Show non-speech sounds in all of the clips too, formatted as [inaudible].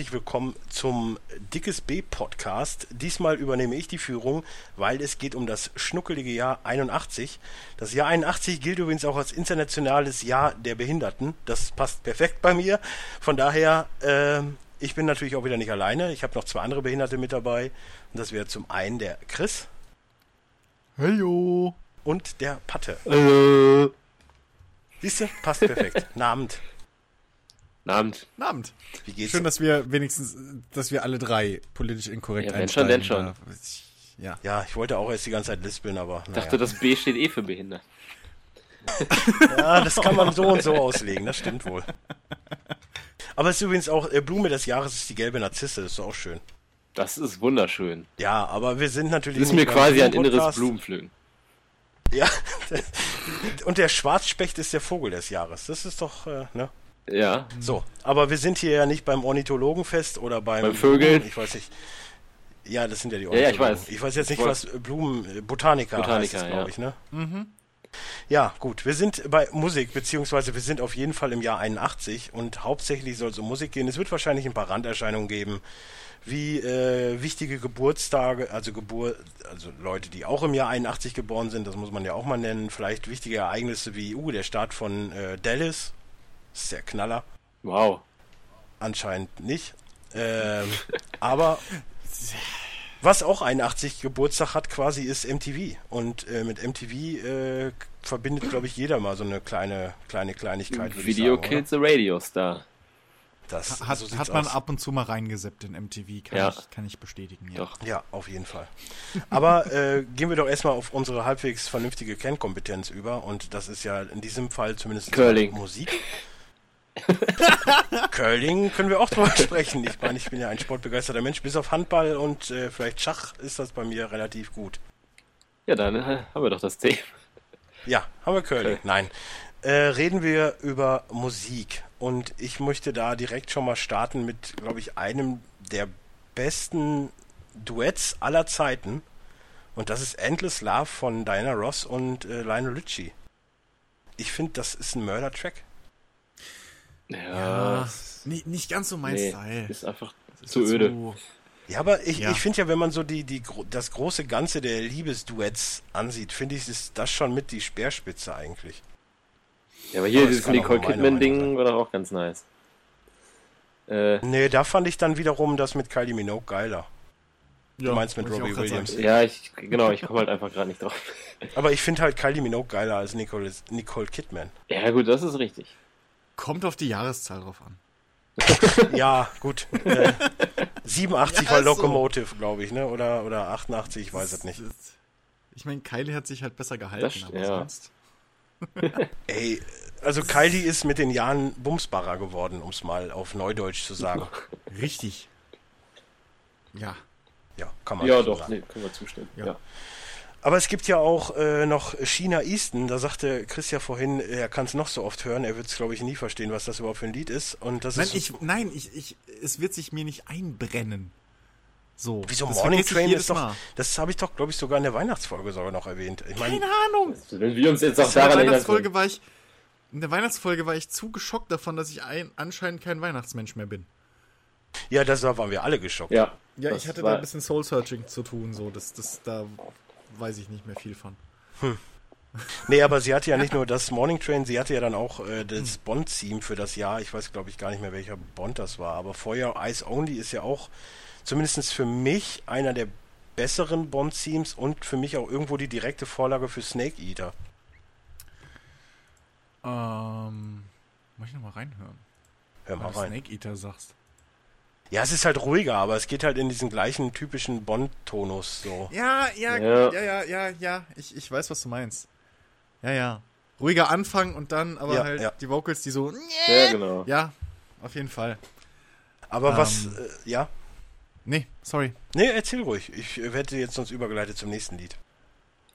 herzlich willkommen zum Dickes B Podcast. Diesmal übernehme ich die Führung, weil es geht um das schnuckelige Jahr 81. Das Jahr 81 gilt übrigens auch als internationales Jahr der Behinderten. Das passt perfekt bei mir. Von daher, äh, ich bin natürlich auch wieder nicht alleine. Ich habe noch zwei andere Behinderte mit dabei. Und das wäre zum einen der Chris Hallo. und der Patte. Äh, Siehst du? Passt perfekt. Abend. Abend. Abend. Wie geht's? Schön, dass wir wenigstens, dass wir alle drei politisch inkorrekt Ja, wenn schon, denn ich- Ja. ja, ich wollte auch erst die ganze Zeit lispeln, aber. Ich dachte, das B steht eh für behindert. Ja, das kann man so und so auslegen, das stimmt wohl. Aber es ist übrigens auch, äh, Blume des Jahres ist die gelbe Narzisse, das ist auch schön. Das ist wunderschön. Ja, aber wir sind natürlich. Das ist mir quasi ein inneres. Blumenpflücken. Ja. [laughs] und der Schwarzspecht ist der Vogel des Jahres. Das ist doch, äh, ne? Ja. So, aber wir sind hier ja nicht beim Ornithologenfest oder beim. Beim Vögeln? Ich weiß nicht. Ja, das sind ja die Ja, ja, ich Ornithologen. weiß. Ich weiß jetzt nicht, Ich was Blumen, äh, Botaniker, Botaniker, heißt glaube ja. ich, ne? Ja, gut. Wir sind bei Musik, beziehungsweise wir sind auf jeden Fall im Jahr 81 und hauptsächlich soll es um Musik gehen. Es wird wahrscheinlich ein paar Randerscheinungen geben, wie äh, wichtige Geburtstage, also Geburt, also Leute, die auch im Jahr 81 geboren sind, das muss man ja auch mal nennen. Vielleicht wichtige Ereignisse wie, uh, der Start von äh, Dallas, das ist der Knaller. Wow. Anscheinend nicht. Ähm, [laughs] aber was auch 81 Geburtstag hat quasi ist MTV. Und äh, mit MTV äh, verbindet, glaube ich, jeder mal so eine kleine, kleine Kleinigkeit. Video sagen, Kills the Radio Star. Oder? Das, Hat, so hat man aus. ab und zu mal reingeseppt in MTV, kann, Ja. ich, kann ich bestätigen. Ja. Doch. Ja, auf jeden Fall. Aber äh, gehen wir doch erstmal auf unsere halbwegs vernünftige Kernkompetenz über. Und das ist ja in diesem Fall zumindest Curling. Musik. [laughs] Curling können wir auch drüber sprechen. Ich meine, ich bin ja ein sportbegeisterter Mensch. Bis auf Handball und äh, vielleicht Schach ist das bei mir relativ gut. Ja, dann äh, haben wir doch das Thema. Ja, haben wir Curling. Okay. Nein. Äh, reden wir über Musik. Und ich möchte da direkt schon mal starten mit, glaube ich, einem der besten Duets aller Zeiten. Und das ist Endless Love von Diana Ross und äh, Lionel Richie. Ich finde, das ist ein Mörder-Track. Ja. Ja, nee, nicht ganz so mein nee, Style. ist einfach Das zu ist öde. so- Ja, aber ich, Ja. ich finde ja, wenn man so die, die, das große Ganze der Liebesduets ansieht, finde ich, ist das schon mit die Speerspitze eigentlich. Ja, aber hier Aber es dieses Nicole Kidman-Ding war doch auch ganz nice. Äh, Nee, da fand ich dann wiederum das mit Kylie Minogue geiler. Ja, meinst mit Robbie Williams. sagen. ja, ich, genau, ich komme halt einfach gerade nicht drauf. [laughs] Aber ich finde halt Kylie Minogue geiler als Nicole, Nicole Kidman. Ja, gut, das ist richtig. Kommt auf die Jahreszahl drauf an. [laughs] Ja, gut. Äh, 87 Ja, war ist so. Locomotive, glaube ich, ne? Oder, oder 88, ich weiß es nicht. Das- Ich meine, Kylie hat sich halt besser gehalten, Das- aber ja. sonst. [laughs] Ey, also Kylie ist mit den Jahren bumsbarer geworden, um es mal auf Neudeutsch zu sagen. [laughs] Richtig. Ja. Ja, kann man Ja, doch, sagen. nee, können wir zustimmen. Ja. Ja. Aber es gibt ja auch äh, noch China Easton, da sagte Chris ja vorhin, er kann es noch so oft hören, er wird es glaube ich nie verstehen, was das überhaupt für ein Lied ist. Und das Nein, ist ich, nein, ich, ich, es wird sich mir nicht einbrennen. So. wieso das Morning Train ist doch, Mal. das habe ich doch glaube ich sogar in der Weihnachtsfolge sogar noch erwähnt. Ich meine, Keine Ahnung. Wenn wir uns jetzt auch In der daran erinnern Weihnachtsfolge war ich, in der Weihnachtsfolge war ich zu geschockt davon, dass ich ein, anscheinend kein Weihnachtsmensch mehr bin. ja, das da waren wir alle geschockt. Ja. Ja, ich hatte da ein bisschen Soul-Searching zu tun, so, das, das, da weiß ich nicht mehr viel von. Nee, aber sie hatte ja nicht nur das Morning Train, sie hatte ja dann auch äh, das Bond-Theme für das Jahr. Ich weiß, glaube ich, gar nicht mehr, welcher Bond das war. Aber vorher Eyes Only ist ja auch, zumindest für mich, einer der besseren Bond-Themes und für mich auch irgendwo die direkte Vorlage für Snake Eater. Ähm, muss ich nochmal reinhören? Hör mal Weil rein. Snake Eater sagst. Ja, es ist halt ruhiger, aber es geht halt in diesen gleichen typischen Bond-Tonus so. Ja, ja, Ja. ja, ja, ja, ja, ich, ich weiß, was du meinst. Ja, ja. Ruhiger Anfang und dann aber Ja, halt ja. die Vocals, die so, Ja, genau. ja, auf jeden Fall. Aber was, Ähm. äh, ja? Nee, sorry. Nee, erzähl ruhig. Ich werde jetzt sonst übergeleitet zum nächsten Lied.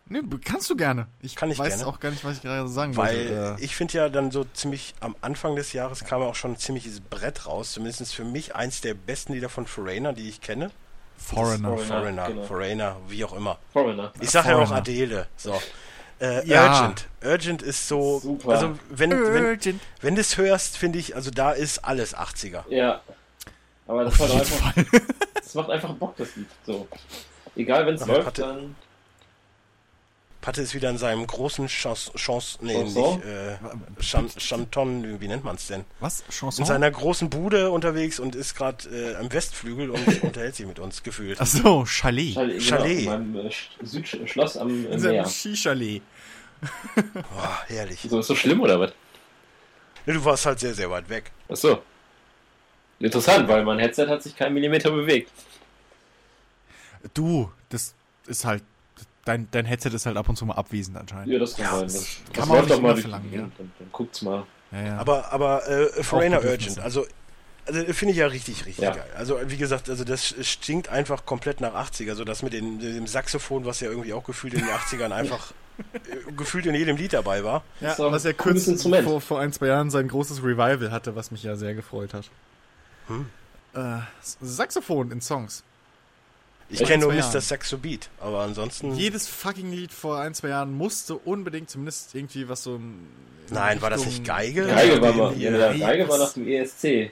Nee, kannst du gerne. Ich Kann ich weiß gerne. auch gar nicht, was ich gerade sagen Weil wollte. Äh, ich finde ja dann so ziemlich am Anfang des Jahres kam auch schon ein ziemliches Brett raus. Zumindest für mich eins der besten Lieder von Foreigner, die ich kenne. Foreigner. Foreigner. Foreigner, genau. Auch wie auch immer. Foreigner. Ich sage ja auch Foreigner. Adele. So. Äh, Ja. Urgent. Urgent ist so. Super. Also, wenn, wenn, Urgent. wenn du es hörst, finde ich, also da ist alles 80er. Ja. Aber das, Auf war doch jeden einfach, Fall. [laughs] das macht einfach Bock, das Lied. So. Egal, wenn es läuft, hatte- dann. Patte ist wieder in seinem großen Chance, Chance nee, Chanson? nicht, äh, Chan Chanton, wie nennt man es denn? Was? In Chanson? seiner großen Bude unterwegs und ist gerade äh, am Westflügel und [laughs] unterhält sich mit uns gefühlt. Achso, Chalet. Chalet. Chalet. Genau, in meinem äh, Sch- Südschloss am äh, In seinem Meer. Skichalet. [laughs] Boah, herrlich. So, ist so schlimm oder was? Ne, du warst halt sehr, sehr weit weg. Achso. Interessant, weil mein Headset hat sich keinen Millimeter bewegt. Du, das ist halt. Dein, dein Headset ist halt ab und zu mal abwesend anscheinend. Ja, das kann Ja, sein. das Das, kann das man auch läuft doch nicht mal verlangen, ja. Dann, dann guckt's mal. Ja, ja. Aber, aber äh, Foreigner. Urgent, also, also finde ich ja richtig, richtig Ja. geil. Also wie gesagt, also das stinkt einfach komplett nach 80er, so das mit dem, dem Saxophon, was ja irgendwie auch gefühlt in den 80ern [laughs] einfach äh, gefühlt in jedem Lied dabei war. ja, was er kurz vor, vor ein, zwei Jahren sein großes Revival hatte, was mich ja sehr gefreut hat. Hm. Äh, Saxophon in Songs. Ich kenne nur Mr. Saxo Beat, aber ansonsten. Jedes fucking Lied vor ein, zwei Jahren musste unbedingt zumindest irgendwie was so. in Nein, war das nicht Geige? Geige war, Ja, mal, hier. ja, Geige war nach dem ESC.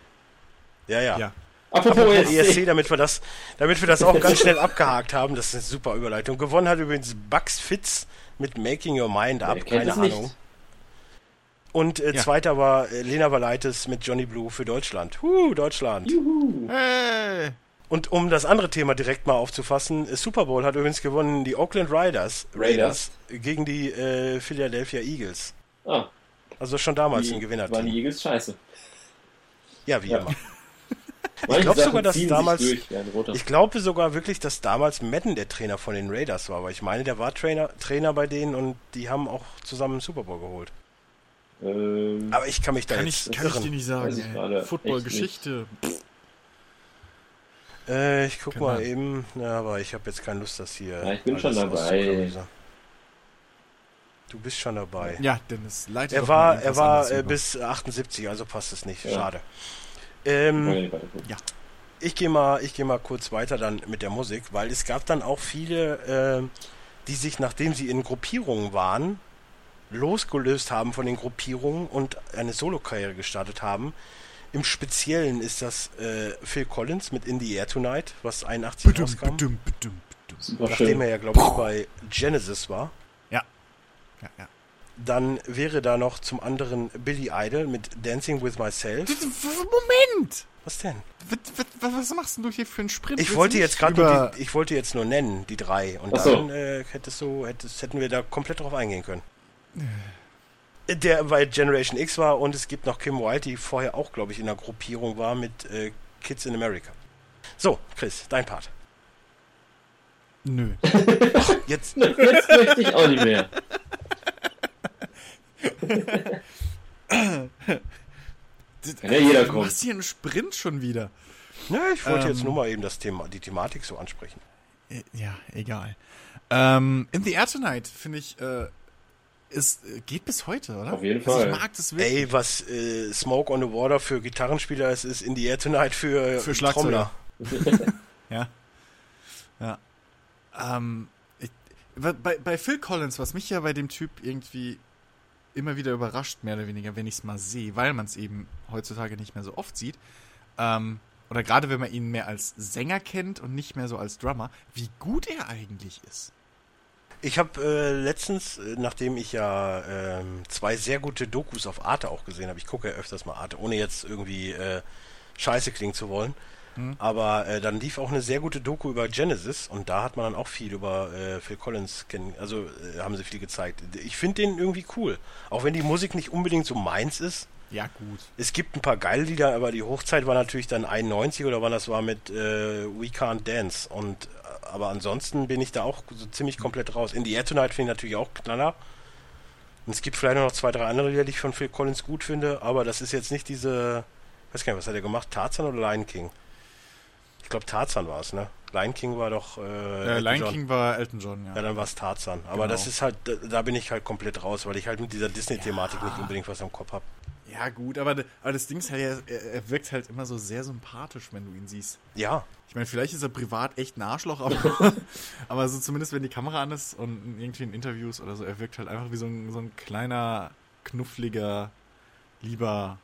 Ja, ja. Ja. Apropos, ESC. ESC, damit wir das, damit wir das auch ganz schnell abgehakt haben, das ist eine super Überleitung. Gewonnen hat übrigens Bugs Fitz mit Making Your Mind Up, keine? Ahnung. Und äh, Ja. zweiter war äh, Lena Valaitis mit Johnny Blue für Deutschland. Huh, Deutschland. Juhu. Hey. Und um das andere Thema direkt mal aufzufassen, äh, Super Bowl hat übrigens gewonnen die Oakland Riders, Raiders. gegen die äh, Philadelphia Eagles. Ah, Also schon damals die, ein Gewinner. waren die Eagles scheiße. Ja, wie Ja. immer. [laughs] Manche glaub Sachen sogar, dass damals- durch. Ich glaube sogar wirklich, dass damals Madden der Trainer von den Raiders war, weil ich meine, der war Trainer, Trainer bei denen und die haben auch zusammen einen Super Bowl geholt. ähm, Aber ich kann mich da Kann jetzt ich, kann ich dir irren. nicht sagen. Ich Football-Geschichte. Äh, ich guck Keine mal eben, ja, aber ich habe jetzt keine Lust, das hier. Ja, ich bin schon dabei. Du bist schon dabei. Ja, Dennis, leite Er war, mal er war äh, bis 78, also passt es nicht. Ja. Schade. Ähm, gucken. ich gehe mal, ich gehe mal kurz weiter dann mit der Musik, weil es gab dann auch viele, ähm, die sich, nachdem sie in Gruppierungen waren, losgelöst haben von den Gruppierungen und eine Solokarriere gestartet haben. Im Speziellen ist das äh, Phil Collins mit In the Air Tonight, was 81 Bedum, rauskam. bedum, bedum, bedum. Nachdem schön. er ja, glaube ich, bei Genesis war. Ja. Ja, ja. Dann wäre da noch zum anderen Billy Idol mit Dancing with Myself. Moment! Was denn? Was, was, was machst denn du hier für einen Sprint? Ich Willst wollte jetzt gerade über... nur die, ich wollte jetzt nur nennen, die drei. Und Ach so. dann äh, hättest du, hättest, hätten wir da komplett drauf eingehen können. Der bei Generation X war und es gibt noch Kim Wilde, die vorher auch, glaube ich, in der Gruppierung war mit äh, Kids in America. So, Chris, dein Part. Nö. Jetzt, [laughs] Jetzt möchte ich auch nicht mehr. [laughs] Ja jeder du kommen. machst hier einen Sprint schon wieder. ne, ich wollte jetzt Ähm. nur mal eben das Thema, die Thematik so ansprechen. Äh, Ja, egal. Ähm, In the Air Tonight, finde ich, äh, ist, äh, geht bis heute, oder? Auf jeden Also Fall. ich mag das wirklich. Ey, was äh, Smoke on the Water für Gitarrenspieler ist, ist In the Air Tonight für, Für Schlagzeuger. Trommler. [laughs] Ja. Ja. Ähm, ich, bei, bei Phil Collins, was mich ja bei dem Typ irgendwie immer wieder überrascht, mehr oder weniger, wenn ich es mal sehe, weil man es eben heutzutage nicht mehr so oft sieht, ähm, oder gerade wenn man ihn mehr als Sänger kennt und nicht mehr so als Drummer, wie gut er eigentlich ist. Ich habe äh, letztens, äh, nachdem ich ja ähm, zwei sehr gute Dokus auf Arte auch gesehen habe, ich gucke ja öfters mal Arte, ohne jetzt irgendwie äh, scheiße klingen zu wollen, Hm. aber äh, dann lief auch eine sehr gute Doku über Genesis und da hat man dann auch viel über äh, Phil Collins kennen, also äh, haben sie viel gezeigt. Ich finde den irgendwie cool, auch wenn die Musik nicht unbedingt so meins ist. Ja, gut. Es gibt ein paar geile Lieder, aber die Hochzeit war natürlich dann 91 oder wann das war mit äh, We Can't Dance. Und äh, aber ansonsten bin ich da auch so ziemlich komplett raus. In the Air Tonight finde ich natürlich auch knaller. Und es gibt vielleicht noch zwei, drei andere Lieder, die ich von Phil Collins gut finde, aber das ist jetzt nicht diese, weiß gar nicht, was hat er gemacht? Tarzan oder Lion King? Ich glaube Tarzan war es, ne? Lion King war doch. Äh, Äh, Lion John. King war Elton John, ja. Ja, dann war es Tarzan. Aber Genau. das ist halt, da, da bin ich halt komplett raus, weil ich halt mit dieser Disney-Thematik Ja. nicht unbedingt was am Kopf habe. Ja, gut, aber, aber das Ding ist halt, er, er wirkt halt immer so sehr sympathisch, wenn du ihn siehst. Ja, Ich meine, vielleicht ist er privat echt ein Arschloch, aber, [laughs] aber so zumindest, wenn die Kamera an ist und irgendwie in Interviews oder so, er wirkt halt einfach wie so ein, so ein kleiner, knuffliger, lieber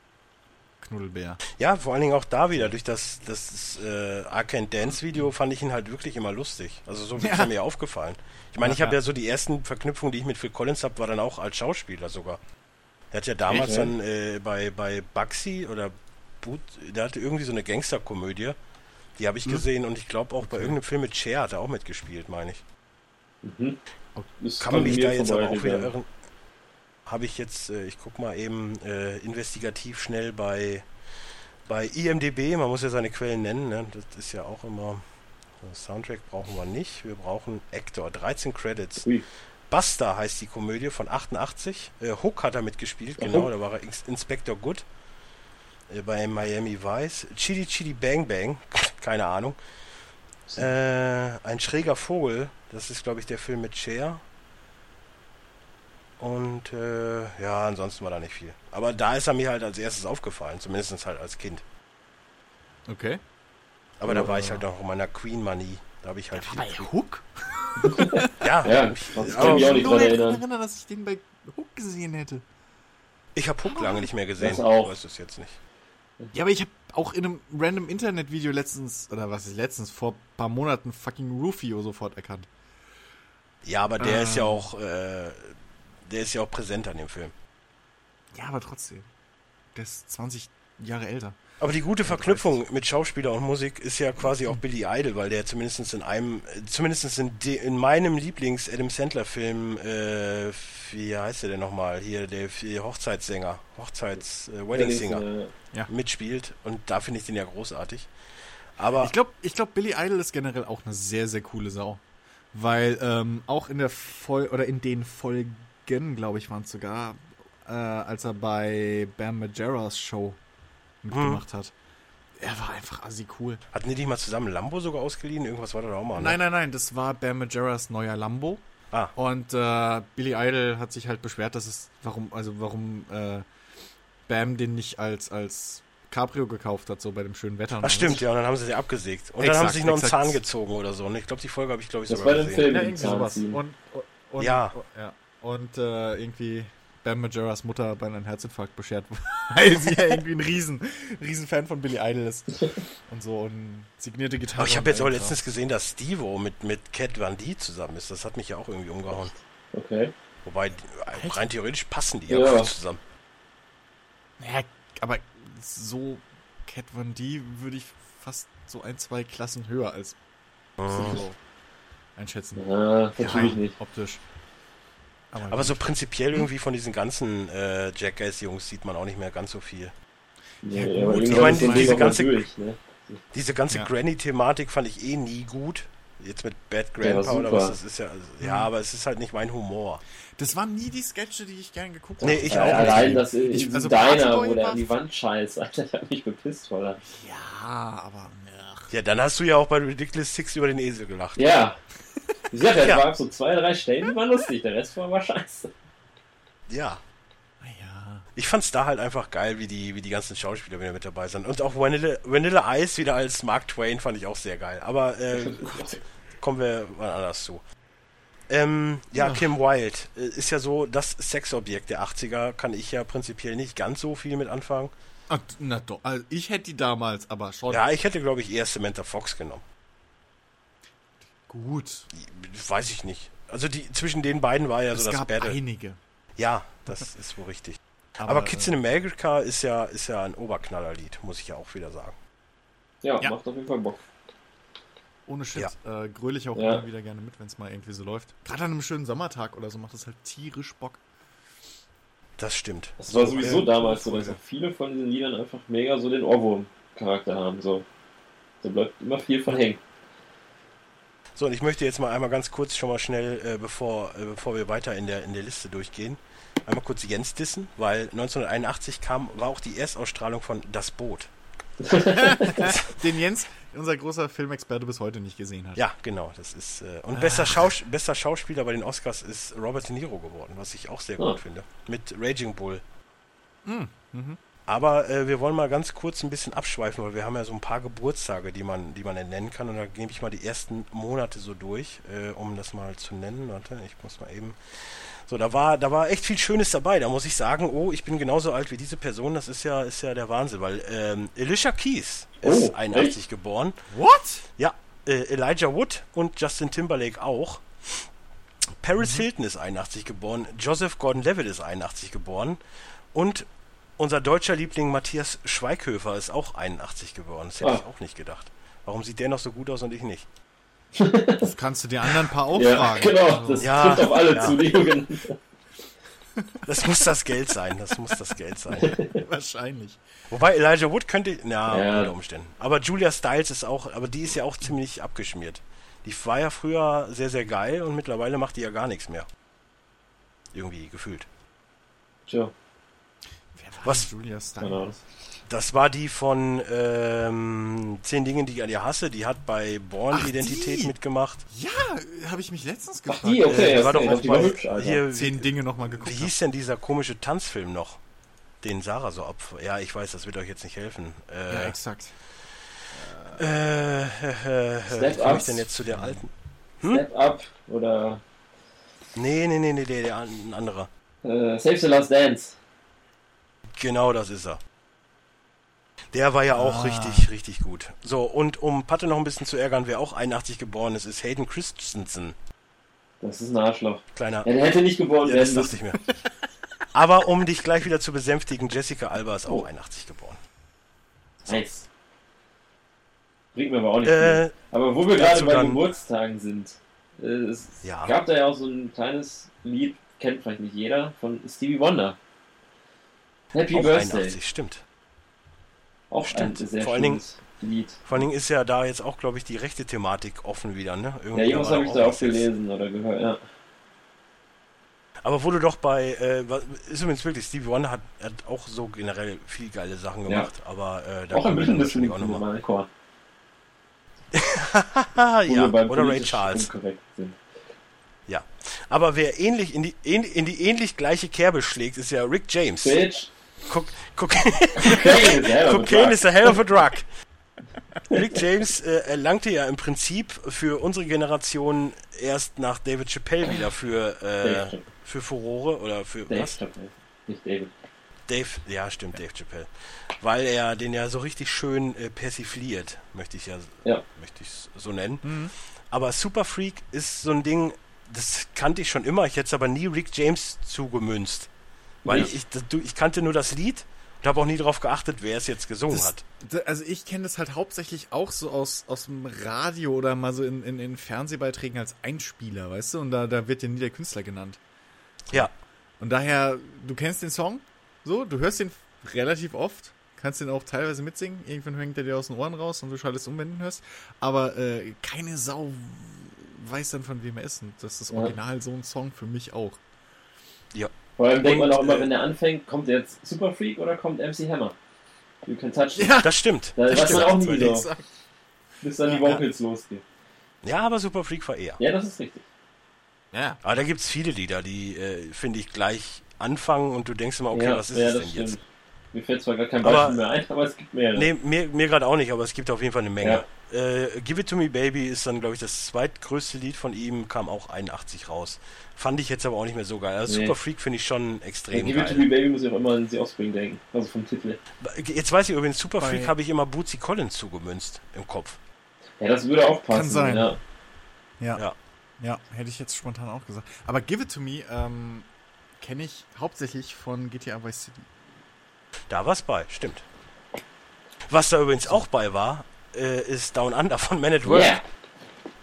Knuddelbär. Ja, vor allen Dingen auch da wieder. Durch das, das äh, Arcane Dance Video fand ich ihn halt wirklich immer lustig. Also so ist Ja. [laughs] er mir aufgefallen. Ich meine, ich habe ja. ja so die ersten Verknüpfungen, die ich mit Phil Collins habe, war dann auch als Schauspieler sogar. Er hat ja damals Echt, dann äh, bei, bei Bugsy oder Boot, der hatte irgendwie so eine Gangsterkomödie. Die habe ich Hm. gesehen und ich glaube auch bei Okay. irgendeinem Film mit Cher hat er auch mitgespielt, meine ich. Mhm. Kann man mich da jetzt aber auch wieder irren? Habe ich jetzt, äh, ich guck mal eben äh, investigativ schnell bei, bei IMDB, man muss ja seine Quellen nennen, ne? das ist ja auch immer, Soundtrack brauchen wir nicht, wir brauchen Actor, 13 Credits. Ui. Buster heißt die Komödie von 88, äh, Hook hat er mitgespielt, Ach, genau, da war er Ins- Inspector Good äh, bei Miami Vice. Chili Chili Bang Bang, [laughs] keine Ahnung. Äh, ein schräger Vogel, das ist glaube ich der Film mit Cher. Und äh, ja, ansonsten war da nicht viel. Aber da ist er mir halt als erstes aufgefallen, zumindest halt als Kind. Okay. Aber da Ja. war ich halt noch in meiner Queen-Manie. Da habe ich halt viel. Bei Hook? [laughs] Ja, Ja, ich, kann mich auch nicht nur dran daran erinnern. erinnern, dass ich den bei Hook gesehen hätte. ich habe Hook lange nicht mehr gesehen. Das auch. Ich weiß es jetzt nicht. Ja, aber ich habe auch in einem random Internet-Video letztens, oder was ist letztens, vor ein paar Monaten fucking Rufio sofort erkannt. Ja, aber der ist ja Ah. auch, äh, der ist ja auch präsent an dem Film. Ja, aber trotzdem. Der ist 20 Jahre älter. Aber die gute Verknüpfung mit Schauspieler und Musik ist ja quasi auch Billy Idol, weil der zumindest in einem, äh, zumindest in, de, in meinem Lieblings-Adam Sandler-Film, äh, wie heißt der denn nochmal? Hier, der der Hochzeitssänger, Hochzeits-Wedding-Singer Äh, mitspielt und da finde ich den ja großartig. Aber Ich glaube, ich glaub, Billy Idol ist generell auch eine sehr, sehr coole Sau. Weil ähm, auch in der Fol oder in den Folgen, glaube ich, waren es sogar, äh, als er bei Bam Majeras Show mitgemacht hat. Er war einfach assi cool. hatten die nicht mal zusammen Lambo sogar ausgeliehen? Irgendwas war da auch mal. Ne? Nein, nein, nein, das war Bam Majeras neuer Lambo. Ah, Und äh, Billy Idol hat sich halt beschwert, dass es, warum, also warum äh, Bam den nicht als, als Cabrio gekauft hat, so bei dem schönen Wetter. und Ach stimmt, ja, und dann haben sie sie abgesägt. Und dann Exakt, haben sie sich noch einen exakt. Zahn gezogen oder so. Und ich glaube, die Folge habe ich, glaube ich, Das sogar war gesehen. Film. Ja, irgendwie sowas. ziehen. Und, und, Ja. ja. Und äh, irgendwie Bam Majeras Mutter bei einem Herzinfarkt beschert, [laughs] weil sie ja irgendwie ein riesen, riesen Fan von Billy Idol ist. Und so und signierte Gitarre. Aber ich habe jetzt auch letztens gesehen, dass Steve mit, mit Cat Van D zusammen ist. Das hat mich ja auch irgendwie umgehauen. Okay. Wobei, rein theoretisch passen die ja, Ja. gut zusammen. Kram. Ja, aber so Cat Von D würde ich fast so ein, zwei Klassen höher als so einschätzen. Ja, natürlich nicht. Optisch. Aber so prinzipiell irgendwie von diesen ganzen äh, Jackass-Jungs sieht man auch nicht mehr ganz so viel. Nee, gut, aber ich meine, diese mal ganze- ne? Diese ganze Ja. Granny-Thematik fand ich eh nie gut. Jetzt mit Bad Grandpa oder was, das ist ja, also, ja, aber es ist halt nicht mein Humor. Das waren nie die Sketche, die ich gern geguckt Nee, habe. ich Ja, auch nicht. Allein das Ich- also Partyboy wo der an die Wand scheißt, [laughs] Alter, ich hab mich bepisst, voller. Ja, aber. ach. Ja, dann hast du ja auch bei Ridiculous Six über den Esel gelacht. Ja. [laughs] Ich sag ja, Ja. waren so zwei, drei Stellen, die waren lustig, der Rest war aber scheiße. Ja. Naja. Ich fand's da halt einfach geil, wie die, wie die ganzen Schauspieler wieder mit dabei sind. Und auch Vanilla, Vanilla Ice wieder als Mark Twain fand ich auch sehr geil. Aber äh, [laughs] kommen wir mal anders zu. Ähm, ja, Ja. Kim Wilde äh, ist ja so das Sexobjekt der 80er, kann ich ja prinzipiell nicht ganz so viel mit anfangen. Ach, na doch. Also ich hätte die damals, aber schon. Ja, ich hätte, glaube ich, eher Samantha Fox genommen. Gut. Weiß ich nicht. Also die zwischen den beiden war ja es so das gab Battle. einige. Ja, das ist wohl richtig. Aber, Kids in America ist ja, ist ja ein Oberknallerlied, muss ich ja auch wieder sagen. Ja, Ja. macht auf jeden Fall Bock. ohne Shit, äh, gröle ich auch Ja. immer wieder gerne mit, wenn es mal irgendwie so läuft. Gerade an einem schönen Sommertag oder so macht es halt tierisch Bock. Das stimmt. Das war sowieso damals so, dass viele von diesen Liedern einfach mega so den Ohrwurm-Charakter haben. So. Da bleibt immer viel von hängen. So, und ich möchte jetzt mal einmal ganz kurz schon mal schnell, äh, bevor, äh, bevor wir weiter in der, in der Liste durchgehen, einmal kurz Jens dissen, weil 1981 kam, war auch die Erstausstrahlung von Das Boot. [laughs] Den Jens, unser großer Filmexperte, bis heute nicht gesehen hat. Ja, genau. Das ist äh, und bester, Schaus bester Schauspieler bei den Oscars ist Robert De Niro geworden, was ich auch sehr gut Ah. finde. Mit Raging Bull. Hm, mhm. Aber äh, wir wollen mal ganz kurz ein bisschen abschweifen, weil wir haben ja so ein paar Geburtstage, die man, die man nennen kann. Und da nehme ich mal die ersten Monate so durch, äh, um das mal zu nennen. Warte, ich muss mal eben. So, da war, da war echt viel Schönes dabei. Da muss ich sagen, oh, ich bin genauso alt wie diese Person. Das ist ja, ist ja der Wahnsinn, weil ähm, Alicia Keys ist Oh, 81 echt? geboren. What? Ja, äh, Elijah Wood und Justin Timberlake auch. Paris Hilton ist 81 geboren, Joseph Gordon-Levitt ist 81 geboren und unser deutscher Liebling Matthias Schweighöfer ist auch 81 geboren. Das hätte Ah. ich auch nicht gedacht. Warum sieht der noch so gut aus und ich nicht? [laughs] Das kannst du die anderen paar auch Ja, fragen. genau. Also, Das Ja, trifft auf alle ja. zu, die. Das muss das Geld sein. Das muss das Geld sein. [laughs] wahrscheinlich. Wobei Elijah Wood könnte, na, Ja. unter Umständen. Aber Julia Stiles ist auch, aber die ist ja auch ziemlich abgeschmiert. Die war ja früher sehr, sehr geil und mittlerweile macht die ja gar nichts mehr. Irgendwie gefühlt. Tja, Was- Julia Stiles? genau. Das war die von ähm, Zehn Dingen, die ich an dir hasse. Die hat bei Born Ach, Identität die. mitgemacht. Ja, habe ich mich letztens Ach, gefragt. die, okay. Äh, war doch auch bei, hübsch, Alter. hier, Zehn Dinge nochmal wie geguckt. hieß denn dieser komische Tanzfilm noch? Den Sarah so ab. Ja, ich weiß, das wird euch jetzt nicht helfen. hab. Ja, Äh, exakt. äh, äh, äh, Step wie komme ich denn jetzt zu der alten? Step Up oder Nee, nee, nee, nee, der, der ein anderer. äh, Save the Last Dance. Genau, das ist er. Der war ja auch Ah. richtig, richtig gut. So, und um Patte noch ein bisschen zu ärgern, wer auch 81 geboren ist, ist Hayden Christensen. Das ist ein Arschloch. Kleiner. Ja, der hätte nicht geboren Ja, das werden dachte ich mir. [laughs] Aber um dich gleich wieder zu besänftigen, Jessica Alba ist auch 81 geboren. Nice. Bringt mir aber auch nicht Äh, viel. Aber wo wir gerade bei dann- Geburtstagen sind, äh, es Ja. gab da ja auch so ein kleines Lied, kennt vielleicht nicht jeder, von Stevie Wonder. Happy auch Birthday. 81, stimmt. Auch Stimmt. ein Vor allen Dingen- Lied. Vor allen Dingen ist ja da jetzt auch, glaube ich, die rechte Thematik offen wieder, ne? Ja, Irgendwie irgendwas war habe ich da auch gelesen oder gehört, ja. Aber du doch bei, äh, ist übrigens wirklich, Stevie Wonder hat, hat auch so generell viel geile Sachen Ja. gemacht, aber äh, da Auch ein bisschen Disney auch nochmal. [laughs] ja, oder Ray Charles. Ja. Aber wer ähnlich in die, in, in die ähnlich gleiche Kerbe schlägt, ist ja Rick James. Bitch, Cook, Cook, Cocaine is a hell of a Cocaine drug. is a hell of a drug. Rick James äh, erlangte ja im Prinzip für unsere Generation erst nach David Chappelle wieder für, äh, für Furore oder für Dave was? Chappelle, nicht David. Dave, ja stimmt, Dave Chappelle. Weil er den ja so richtig schön äh, persifliert, möchte ich ja, Ja. möchte ich so nennen. Mhm. Aber Super Freak ist so ein Ding, das kannte ich schon immer, ich hätte es aber nie Rick James zugemünzt. Weil Nicht? ich, das- du, ich kannte nur das Lied und habe auch nie darauf geachtet, wer es jetzt gesungen Das, hat. da- also ich kenne das halt hauptsächlich auch so aus, aus dem Radio oder mal so in, in, in Fernsehbeiträgen als Einspieler, weißt du? Und da, da wird ja nie der Künstler genannt. Ja, Und daher, du kennst den Song, so, du hörst den relativ oft, kannst den auch teilweise mitsingen, irgendwann hängt er dir aus den Ohren raus und du schaltest um, wenn du ihn hörst, aber äh, keine Sau weiß dann, von wem er ist. Und das ist Ja. original so ein Song für mich auch. Vor allem denkt man auch immer, äh, wenn der anfängt, kommt jetzt Super Freak oder kommt MC Hammer? You can touch it. Ja, das stimmt. Da das weiß man auch nie exakt. bis dann die Ja, ja. Vocals losgehen. Ja, aber Super Freak war eher. Ja, das ist richtig. Ja. Aber da gibt es viele Lieder, die, äh, finde ich, gleich anfangen und du denkst immer, okay, ja, was ist ja, es das denn stimmt. jetzt? Mir fällt zwar gar kein Aber- Beispiel mehr ein, aber es gibt mehrere. Nee, mir, mir gerade auch nicht, aber es gibt auf jeden Fall eine Menge. Äh, Give It To Me Baby ist dann, glaube ich, das zweitgrößte Lied von ihm, kam auch 81 raus. Fand ich jetzt aber auch nicht mehr so geil. Also Nee. Super Freak finde ich schon Ja, extrem Give It To geil. Me Baby muss ich auch immer an The Offspring denken. Also vom Titel. Jetzt weiß ich übrigens, Super Freak habe ich immer Bootsy Collins zugemünzt im Kopf. Ja, das würde auch passen. Kann sein. Ja. Ja. Ja. ja. hätte ich jetzt spontan auch gesagt. Aber Give It To Me ähm, kenne ich hauptsächlich von GTA Vice City. Da war es bei, stimmt. Was da übrigens auch bei war, äh, ist Down Under von Man at Work. Yeah.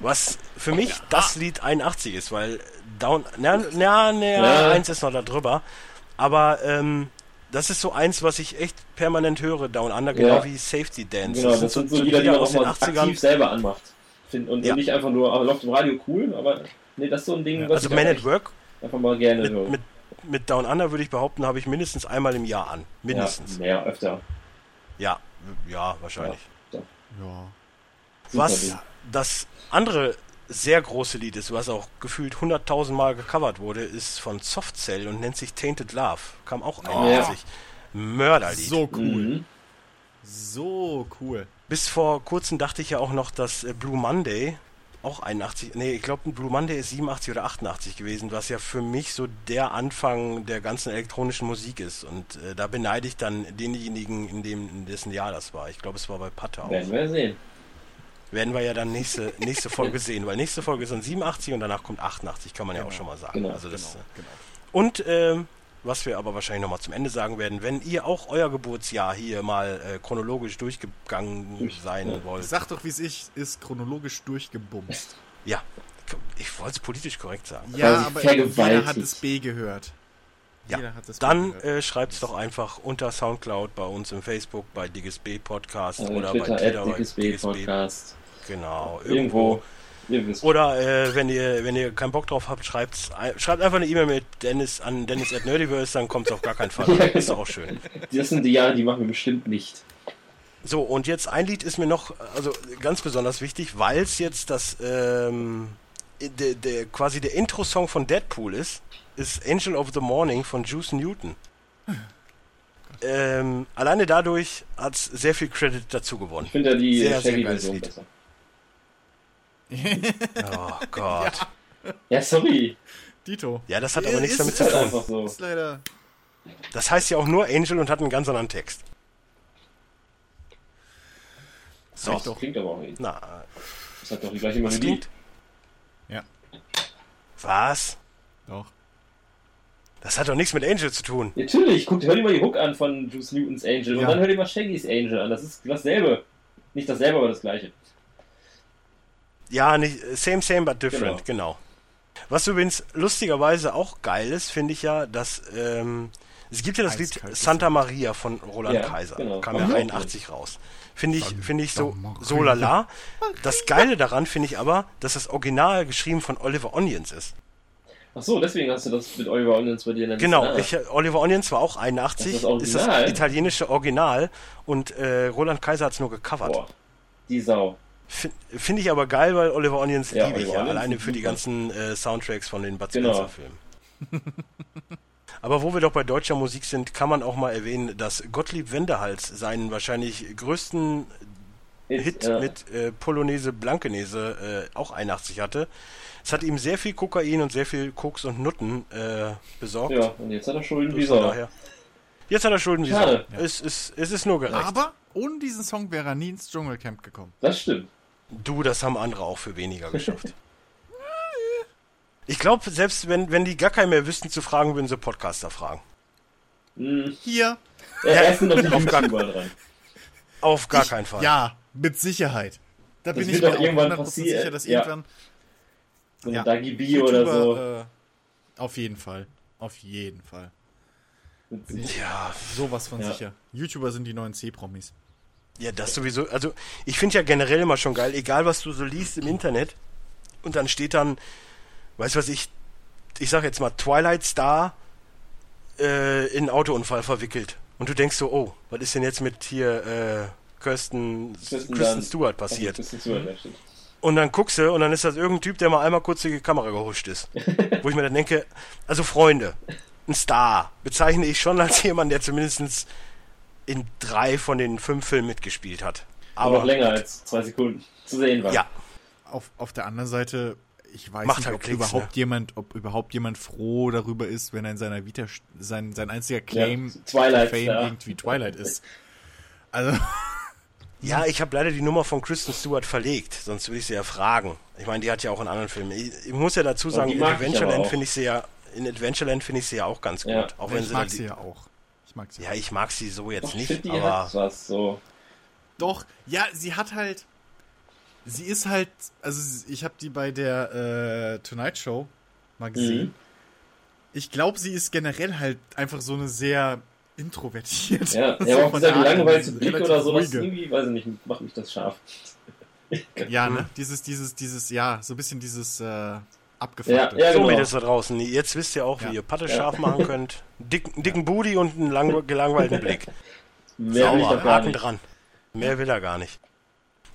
Was für mich das Lied 81 ist, weil Down, na, na, na, Ja. eins ist noch da drüber. Aber ähm, das ist so eins, was ich echt permanent höre, Down Under, genau Ja. wie Safety Dance. Genau, das sind so Lieder, die man auch mal aus aktiv selber anmacht. Und, Ja. und nicht einfach nur, aber läuft im Radio cool, aber nee, das ist so ein Ding, was Also ich Man at Work einfach mal gerne mit, höre. mit, mit Down Under würde ich behaupten, habe ich mindestens einmal im Jahr an. Mindestens. Ja, mehr, öfter. Ja, ja, wahrscheinlich. Ja. Super Was das andere sehr große Lied ist, was auch gefühlt 100.000 Mal gecovert wurde, ist von Soft Cell und nennt sich Tainted Love. Kam auch 81. Mörderlied. So cool. Mhm. So cool. Bis vor kurzem dachte ich ja auch noch, dass äh, Blue Monday auch 81, nee, ich glaube Blue Monday ist 87 oder 88 gewesen, was ja für mich so der Anfang der ganzen elektronischen Musik ist. Und äh, da beneide ich dann denjenigen, in, dem, in dessen Jahr das war. Ich glaube, es war bei Patte auch. Werden wir sehen. Werden wir ja dann nächste, nächste Folge sehen, weil nächste Folge ist dann 87 und danach kommt 88, kann man ja auch Genau, schon mal sagen. genau, also das, Genau, genau. Und ähm, was wir aber wahrscheinlich nochmal zum Ende sagen werden, wenn ihr auch euer Geburtsjahr hier mal äh, chronologisch durchgegangen Durch- sein ja. wollt. Sag doch, wie es ich ist, chronologisch durchgebumst. Ja, ich wollte es politisch korrekt sagen. Ja, Quasi aber jeder hat das B gehört. Ja, Jeder hat das Dann äh, schreibt es doch einfach unter Soundcloud bei uns im Facebook, bei DiggusB Podcast Also oder Twitter, bei Twitter, DiggusB. Podcast. Genau, Irgendwo. Wisst. Oder äh, wenn ihr wenn ihr keinen Bock drauf habt, schreibt's, ein- schreibt einfach eine E-Mail mit Dennis an Dennis at Nerdiverse, dann kommt es auf gar keinen Fall. Ja, [laughs] Ist auch schön. Das sind die Jahre, die machen wir bestimmt nicht. So, und jetzt ein Lied ist mir noch, also ganz besonders wichtig, weil es jetzt das, ähm, der, der, quasi der Intro-Song von Deadpool ist, ist Angel of the Morning von Juice Newton. Ähm, alleine dadurch hat es sehr viel Credit dazu gewonnen. Ich finde ja die Sehr, sehr Shaggy-Version geiles besser. Oh Gott. Ja, sorry. Dito. Ja, das hat aber nichts Ist damit zu halt tun. einfach so. Ist leider. Das heißt ja auch nur Angel und hat einen ganz anderen Text. So, Reicht doch. Klingt aber auch nicht. na, Das hat doch die gleiche Melodie. klingt? Ja, Was? doch. Das hat doch nichts mit Angel zu tun. Natürlich, guck, hör dir mal die Hook an von Juice Newtons Angel und Ja. dann hör dir mal Shaggy's Angel an. Das ist dasselbe. Nicht dasselbe, aber das gleiche. Ja, nicht same, same, but different, Genau. genau. Was übrigens lustigerweise auch geil ist, finde ich ja, dass ähm, es gibt ja das Lied Santa Maria von Roland Ja, Kaiser. genau. Kam ja Kommt auch 81 raus. Finde ich, finde ich so, so lala. Das Geile daran finde ich aber, dass das Original geschrieben von Oliver Onions ist. Ach so, deswegen hast du das mit Oliver Onions bei dir in der Genau. Ah. ich, Oliver Onions war auch 81, Das ist das ist das Original? italienische Original und äh, Roland Kaiser hat es nur gecovert. Boah, die Sau. Finde ich aber geil, weil Oliver Onions Ja, liebe ich ja, alleine für die ganzen äh, Soundtracks von den Bud Genau. Spencer Filmen. [laughs] aber wo wir doch bei deutscher Musik sind, kann man auch mal erwähnen, dass Gottlieb Wendehals seinen wahrscheinlich größten Hit ja. mit äh, Polonaise Blankenese äh, auch 81 hatte. Es hat ihm sehr viel Kokain und sehr viel Koks und Nutten äh, besorgt. Ja, und jetzt hat er Schulden wie daher. Jetzt hat er Schulden wie Schade. Sau. Es, ist, es ist nur gerecht. Aber ohne diesen Song wäre er nie ins Dschungelcamp gekommen. Das stimmt. Du, das haben andere auch für weniger geschafft. Ich glaube, selbst wenn, wenn die gar keinen mehr wüssten zu fragen, würden sie Podcaster fragen. Hm. Hier. Ja, erst sind noch die auf gar- dran. Auf gar keinen Fall. Ja, mit Sicherheit. Da Das bin ich mir doch auch irgendwann 100% passieren. sicher, dass Ja. irgendwann So Ja. Dagi B oder so. Äh, auf jeden Fall. Auf jeden Fall. Ja, Sowas von Ja. sicher. YouTuber sind die neuen C-Promis. Ja, das sowieso. Also, ich finde ja generell immer schon geil, egal was du so liest im Internet, und dann steht dann, weißt du was ich, ich sag jetzt mal, Twilight Star äh, in einen Autounfall verwickelt. Und du denkst so, oh, was ist denn jetzt mit hier äh, Kirsten, Kristen Dunst. Stewart passiert? Ist zu ja, stimmt. Und dann guckst du und dann ist das irgendein Typ, der mal einmal kurz die Kamera gehuscht ist. [laughs] Wo ich mir dann denke, also Freunde, ein Star bezeichne ich schon als jemand, der zumindest in drei von den fünf Filmen mitgespielt hat. Aber noch länger als zwei Sekunden zu sehen war. Ja, Auf, auf der anderen Seite, ich weiß Macht nicht, halt ob Klicks, überhaupt ne? jemand, ob überhaupt jemand froh darüber ist, wenn er in seiner Vita sein, sein einziger Claim Ja, Twilight Fame Star. irgendwie Twilight ist. Also, [laughs] ja, ich habe leider die Nummer von Kristen Stewart verlegt, sonst würde ich sie ja fragen. Ich meine, die hat ja auch in anderen Filmen. Ich, ich muss ja dazu sagen, in ich Adventureland finde ich sie ja, in Adventureland finde ich sie ja auch ganz gut. Ja. Auch wenn ich sie mag sie ja auch. Mag sie. ja, ich mag sie so jetzt Doch, ich nicht, die aber hat was so. Doch, ja, sie hat halt. Sie ist halt. Also, ich habe die bei der äh, Tonight Show mal gesehen. Mhm. Ich glaube, sie ist generell halt einfach so eine sehr introvertiert. Ja, [laughs] so ja aber auch dieser gelangweilte Blick oder so, das ruhige. irgendwie, weiß ich nicht, macht mich das scharf. [laughs] Ja, Mhm. ne? Dieses, dieses, dieses, ja, so ein bisschen dieses äh, Ja, abgefuckte. ja, So, genau. Mädels da draußen, jetzt wisst ihr auch, wie Ja. ihr Patte Ja. scharf machen könnt. Dick, dicken Booty und einen lang, gelangweilten Blick. [laughs] Mehr will ich Sauber, Haken dran. Mehr will er gar nicht.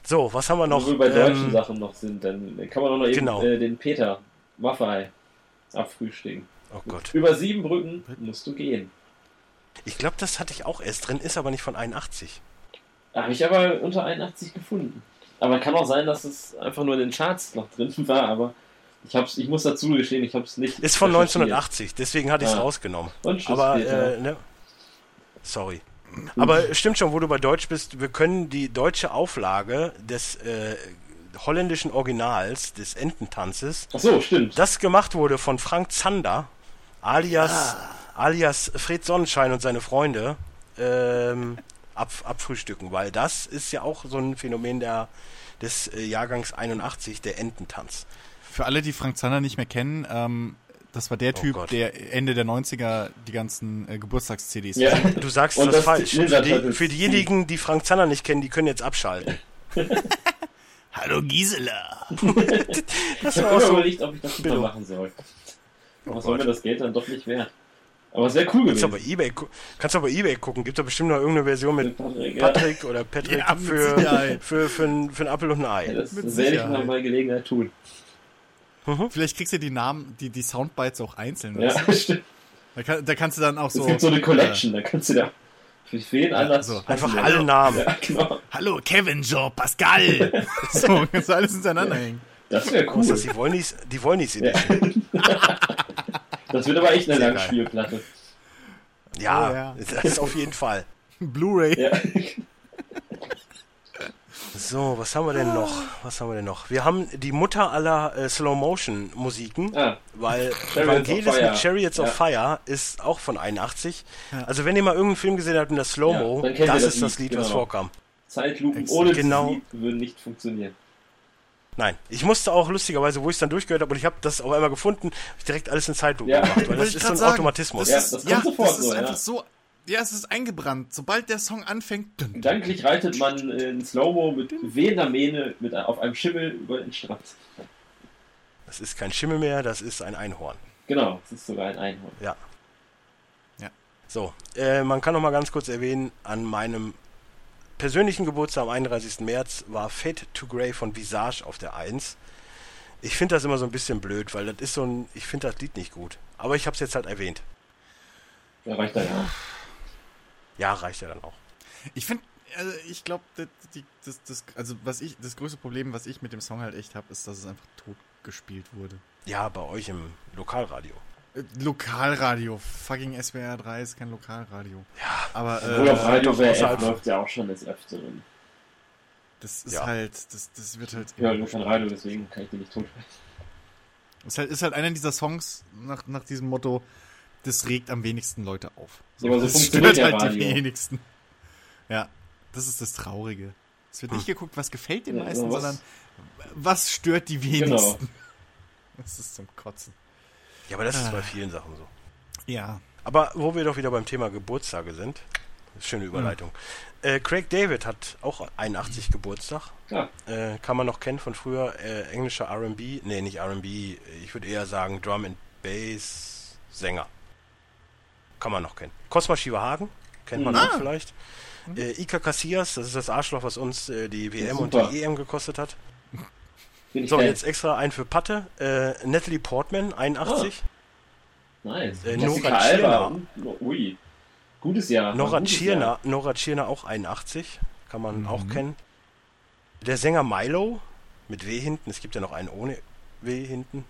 So, was haben wir noch? Wo wir bei deutschen Ähm, Sachen noch sind, dann kann man auch noch eben genau. äh, den Peter Maffei abfrühstücken. oh Gott. Über sieben Brücken musst du gehen. Ich glaube, das hatte ich auch erst drin, ist aber nicht von 81. Habe ich aber unter 81 gefunden. Aber kann auch sein, dass es einfach nur in den Charts noch drin [laughs] war, aber ich, hab's, ich muss dazu gestehen, ich habe es nicht. Ist von recherchiert. 1980, deswegen hatte ich es Ah. rausgenommen. Und tschüss, Aber, äh, ne? Sorry. Aber stimmt schon, wo du bei Deutsch bist, wir können die deutsche Auflage des äh, holländischen Originals des Ententanzes, Ach so, stimmt. das gemacht wurde von Frank Zander, alias, Ah. alias Fred Sonnenschein und seine Freunde, ähm, ab, abfrühstücken, weil das ist ja auch so ein Phänomen der, des äh, Jahrgangs 81, der Ententanz. Für alle, die Frank Zander nicht mehr kennen, ähm, das war der Oh Typ, Gott. der Ende der 90er die ganzen äh, Geburtstags-CDs Ja. Du sagst das, das falsch. Ninja Für, die, für diejenigen, die Frank Zander nicht kennen, die können jetzt abschalten. [laughs] Hallo Gisela. [laughs] Das Ich habe war immer auch so. überlegt, ob ich das mal machen soll. Aber was war mir das Geld dann doch nicht wert? Aber es wäre cool Kannst du gewesen. aber eBay, kannst du aber eBay gucken. Gibt da bestimmt noch irgendeine Version mit Patrick, ja. Patrick oder Patrick Ja, für, Sicherheit. für, für, ein, für ein Apfel und ein Ei. Das Mit werde ich mal bei Gelegenheit tun. Vielleicht kriegst du die Namen, die, die Soundbites auch einzeln. Ja, stimmt. Da, kann, da kannst du dann auch Es so. gibt so eine Collection, da kannst du da für jeden Anlass so. Einfach alle Namen. Ja, genau. Hallo Kevin, Joe, Pascal. [laughs] so, kannst du alles hintereinander hängen. Das wäre Was cool. das? Die Wollnies, die Wollnies Ja. Edition. [laughs] Das wird aber echt eine Sehr geil. Langspielplatte. Ja, Oh, ja. das ist auf jeden Fall. [laughs] Blu-ray. Ja. So, was haben wir denn noch? Was haben wir denn noch? Wir haben die Mutter aller äh, Slow-Motion-Musiken, Ah, weil Chariots Evangelis of mit Chariots of Ja. Fire ist auch von 81. Also wenn ihr mal irgendeinen Film gesehen habt mit der Slow-Mo, Ja, das das ist das Lied, Lied, was genau. vorkam. Zeitlupen Exakt. ohne Genau. genau. würden nicht funktionieren. Nein, ich musste auch lustigerweise, wo ich es dann durchgehört habe und ich habe das auf einmal gefunden, direkt alles in Zeitlupe Ja. gemacht, weil das ist so ein sagen. Automatismus. Ja, ist, das kommt ja, sofort das ist so, ja. einfach so. Ja, es ist eingebrannt. Sobald der Song anfängt. Dün, Gedanklich reitet man in Slow-Mo mit wehender Mähne mit, auf einem Schimmel über den Strand. Das ist kein Schimmel mehr, das ist ein Einhorn. Genau, es ist sogar ein Einhorn. Ja. Ja. So, äh, man kann noch mal ganz kurz erwähnen, an meinem persönlichen Geburtstag am 31. März war Fade to Grey von Visage auf der 1. Ich finde das immer so ein bisschen blöd, weil das ist so ein, ich finde das Lied nicht gut. Aber ich habe es jetzt halt erwähnt. Da reicht dann ja. Ja, reicht ja dann auch. Ich finde, also ich glaube, das, das, also was ich, das größte Problem, was ich mit dem Song halt echt habe, ist, dass es einfach tot gespielt wurde. Ja, bei euch im Lokalradio. Äh, Lokalradio, fucking SWR 3 ist kein Lokalradio. Ja, aber Obwohl auf äh, Radio WRF läuft ja auch schon des Öfteren. das ist Ja. halt, das, das wird halt. Ja, nur kein Radio, deswegen kann ich die nicht totsprechen. Ist halt, ist halt einer dieser Songs nach, nach diesem Motto, das regt am wenigsten Leute auf. Ja, aber so das funktioniert stört halt die Radio. wenigsten. Ja, das ist das Traurige. Es wird nicht geguckt, was gefällt den Ja, meisten, was- sondern was stört die Genau. wenigsten. [laughs] Das ist zum Kotzen. Ja, aber das ist Ah. bei vielen Sachen so. Ja. Aber wo wir doch wieder beim Thema Geburtstage sind, schöne Überleitung. Äh, Craig David hat auch 81 Geburtstag. Ja, Äh, kann man noch kennen von früher, äh, englischer R&B, nee, nicht R&B, ich würde eher sagen Drum and Bass Sänger. Kann man noch kennen. Cosma Shivahagen, kennt man Mhm. auch vielleicht. Äh, Ika Casillas, das ist das Arschloch, was uns äh, die WM und die EM gekostet hat. So, Fan. jetzt extra ein für Patte. Äh, Natalie Portman, 81. Nice. Äh, Nora Alba. Tschirner. Ui. Gutes Jahr. Nora Tschirner, Nora Tschirner auch 81, kann man Mhm. auch kennen. Der Sänger Milo mit W hinten, es gibt ja noch einen ohne W hinten.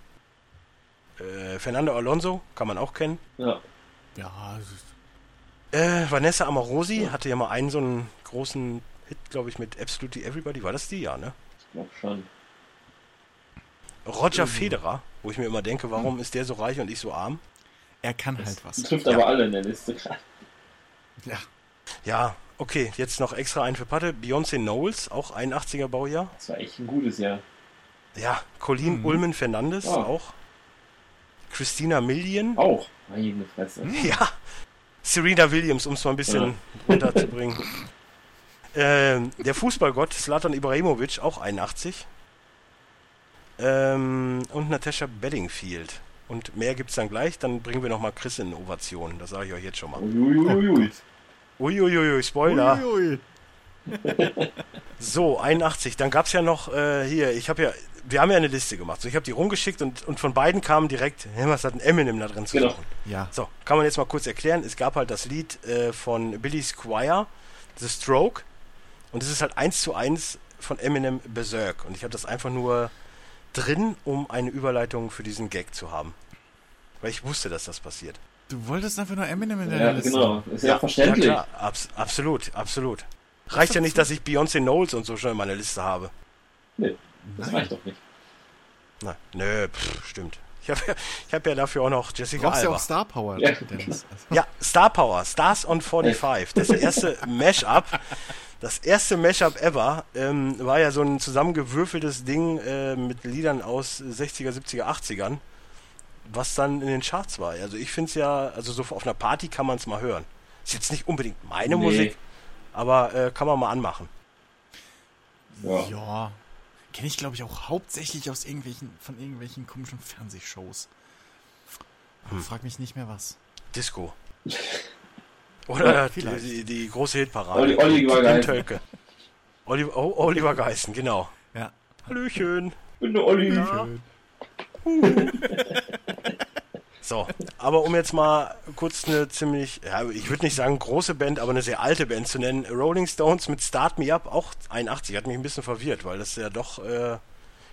Äh, Fernando Alonso kann man auch kennen. Ja, Ja, Äh, Vanessa Amorosi hatte ja mal einen so einen großen Hit, glaube ich, mit Absolutely Everybody. War das die? Ja, ne? ich glaub schon. Roger Mhm. Federer, wo ich mir immer denke, warum ist der so reich und ich so arm? er kann halt Das was. trifft Ja. aber alle in der Liste. Ja. Ja, okay, jetzt noch extra ein für Patte. Beyoncé Knowles, auch 81er Baujahr. Das war echt ein gutes Jahr. Ja, Colleen Mhm. Ulmen Fernandes Ah. auch. Christina Milian. Auch. Meine Fresse. [laughs] Ja. Serena Williams, um es mal ein bisschen runterzubringen. Ähm, der Fußballgott Slatan Ibrahimovic, auch 81. Ähm, und Natasha Bedingfield. Und mehr gibt's dann gleich. Dann bringen wir nochmal Chris in Ovation. Das sage ich euch jetzt schon mal. Uiuiui. [laughs] Uiuiui, Spoiler. Uiui. [laughs] So, 81. Dann gab es ja noch äh, hier, ich habe ja, wir haben ja eine Liste gemacht. So, ich habe die rumgeschickt und, und von beiden kamen direkt, hä, was hat ein Eminem da drin zu Genau. suchen? Ja. So, kann man jetzt mal kurz erklären. Es gab halt das Lied äh, von Billy Squire, The Stroke. Und es ist halt eins zu eins von Eminem Berserk. Und ich habe das einfach nur drin, um eine Überleitung für diesen Gag zu haben. Weil ich wusste, dass das passiert. Du wolltest einfach nur Eminem in deiner Ja, Liste. genau. Ist ja, verständlich. Ja, klar, abs absolut, absolut. Reicht ja nicht, dass ich Beyoncé Knowles und so schon in meiner Liste habe. Nee, das Nein. reicht doch nicht. Na, nö, pff, stimmt. Ich habe ja, ich hab ja dafür auch noch Du Jessica brauchst ja Alba. auch Star Power, Ja. Dennis. [laughs] Ja, Star Power, Stars on 45. Das erste Mashup, das erste Mashup ever, ähm, war ja so ein zusammengewürfeltes Ding äh, mit Liedern aus 60er, 70er, 80ern, was dann in den Charts war. Also ich finde es ja, also so auf einer Party kann man es mal hören. Ist jetzt nicht unbedingt meine Nee. Musik, aber äh, kann man mal anmachen. Ja. ja. Kenne ich, glaube ich, auch hauptsächlich aus irgendwelchen, von irgendwelchen komischen Fernsehshows. Hm. Frag mich nicht mehr was. Disco. [laughs] Oder die, vielleicht. die, die große Hitparade. Olli- Oliver Geißen. Tölke. Oliver, oh, Oliver Geißen, genau. Ja. Hallöchen. bin der Olli. Ja. [laughs] So, aber um jetzt mal kurz eine ziemlich, ja, ich würde nicht sagen große Band, aber eine sehr alte Band zu nennen. Rolling Stones mit Start Me Up, auch 81, hat mich ein bisschen verwirrt, weil das ja doch, äh,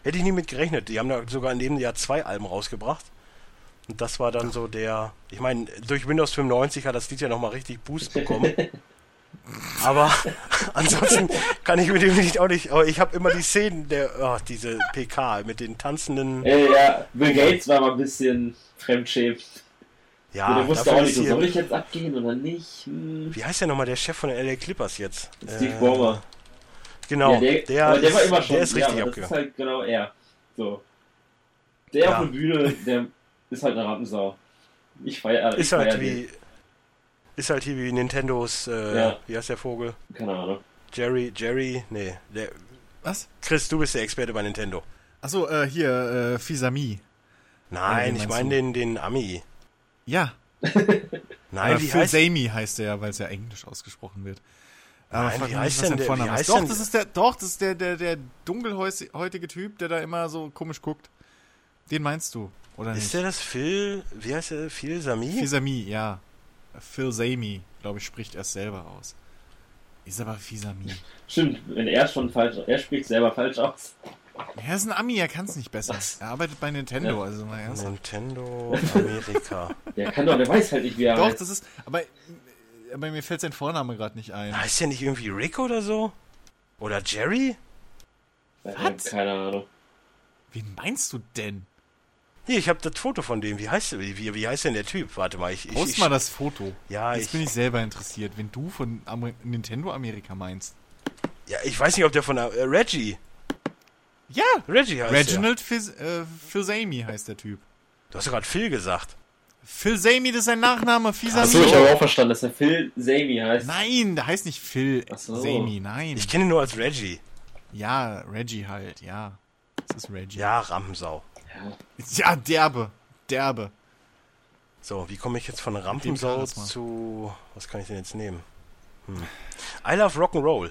hätte ich nie mit gerechnet. Die haben da sogar in dem Jahr zwei Alben rausgebracht. Und das war dann so der, ich meine, durch Windows 95 hat das Lied ja nochmal richtig Boost bekommen. [laughs] aber [laughs] ansonsten kann ich mit dem Lied auch nicht, aber ich habe immer die Szenen der, oh, diese PK mit den tanzenden, Äh, ja, Bill Gates war mal ein bisschen fremdschämt. ja, der wusste auch nicht, so, hier- soll ich jetzt abgehen oder nicht? Hm. Wie heißt der nochmal, der Chef von den LA Clippers jetzt? Steve Äh, Ballmer. Genau, Ja, der, der, ist, war immer schon, der ist ja, richtig ist abgegangen. halt genau er. So. Der Ja. auf der Bühne, der ist halt eine Rampensau. Ich feier, ich Ist halt feier wie, ist halt hier wie Nintendos, äh, Ja. wie heißt der Vogel? den. Keine Ahnung. Jerry, Jerry, nee, der, Was? Chris, du bist der Experte bei Nintendo. Achso, äh, hier, äh, Fisami. Nein, ich meine den, den Ami. Ja. [laughs] Nein, wie Phil heißt Sami heißt er ja, weil es ja englisch ausgesprochen wird. Aber Nein, wie heißt nicht, was denn der- wie ist. heißt Doch, denn- das ist der, doch, das ist der, der, der dunkelhäutige Typ, der da immer so komisch guckt. Den meinst du, oder Ist nicht? der das Phil, wie heißt der, Phil Sami? Fisami, ja. Phil Sami, glaube ich, spricht er selber aus. Ist aber Fisami. Stimmt, wenn er schon falsch, er spricht selber falsch aus. Er ist ein Ami, er kann es nicht besser. Was? Er arbeitet bei Nintendo, Ja. also mal ernst. Nintendo [laughs] Amerika. Der kann doch, der weiß halt nicht, wie er Doch, heißt. das ist, aber, aber mir fällt sein Vorname gerade nicht ein. heißt der nicht irgendwie Rick oder so? Oder Jerry? Äh, Was? Keine Ahnung. Wen meinst du denn? Hier, ich habe das Foto von dem. Wie heißt der? Wie, wie, heißt denn der Typ? Warte mal, ich. ich, Post ich mal das Foto. Ja, Jetzt ich, bin ich selber interessiert, wenn du von Amer Nintendo Amerika meinst. ja, ich weiß nicht, ob der von äh, Reggie. Ja! Reggie heißt Reginald Fils äh, Philzami heißt der Typ. der. Du hast doch gerade Phil gesagt. Philzami, das ist sein Nachname. Fisami. Achso, ich habe auch verstanden, dass der Phil Sami heißt. Nein, der heißt nicht Phil so. Sami, nein. Ich kenne ihn nur als Reggie. ja, Reggie halt, ja. Das ist Reggie. Ja, Rampensau. Ja. Ja, derbe. Derbe. So, wie komme ich jetzt von Rampensau zu. Was kann ich denn jetzt nehmen? Hm. I Love Rock'n'Roll.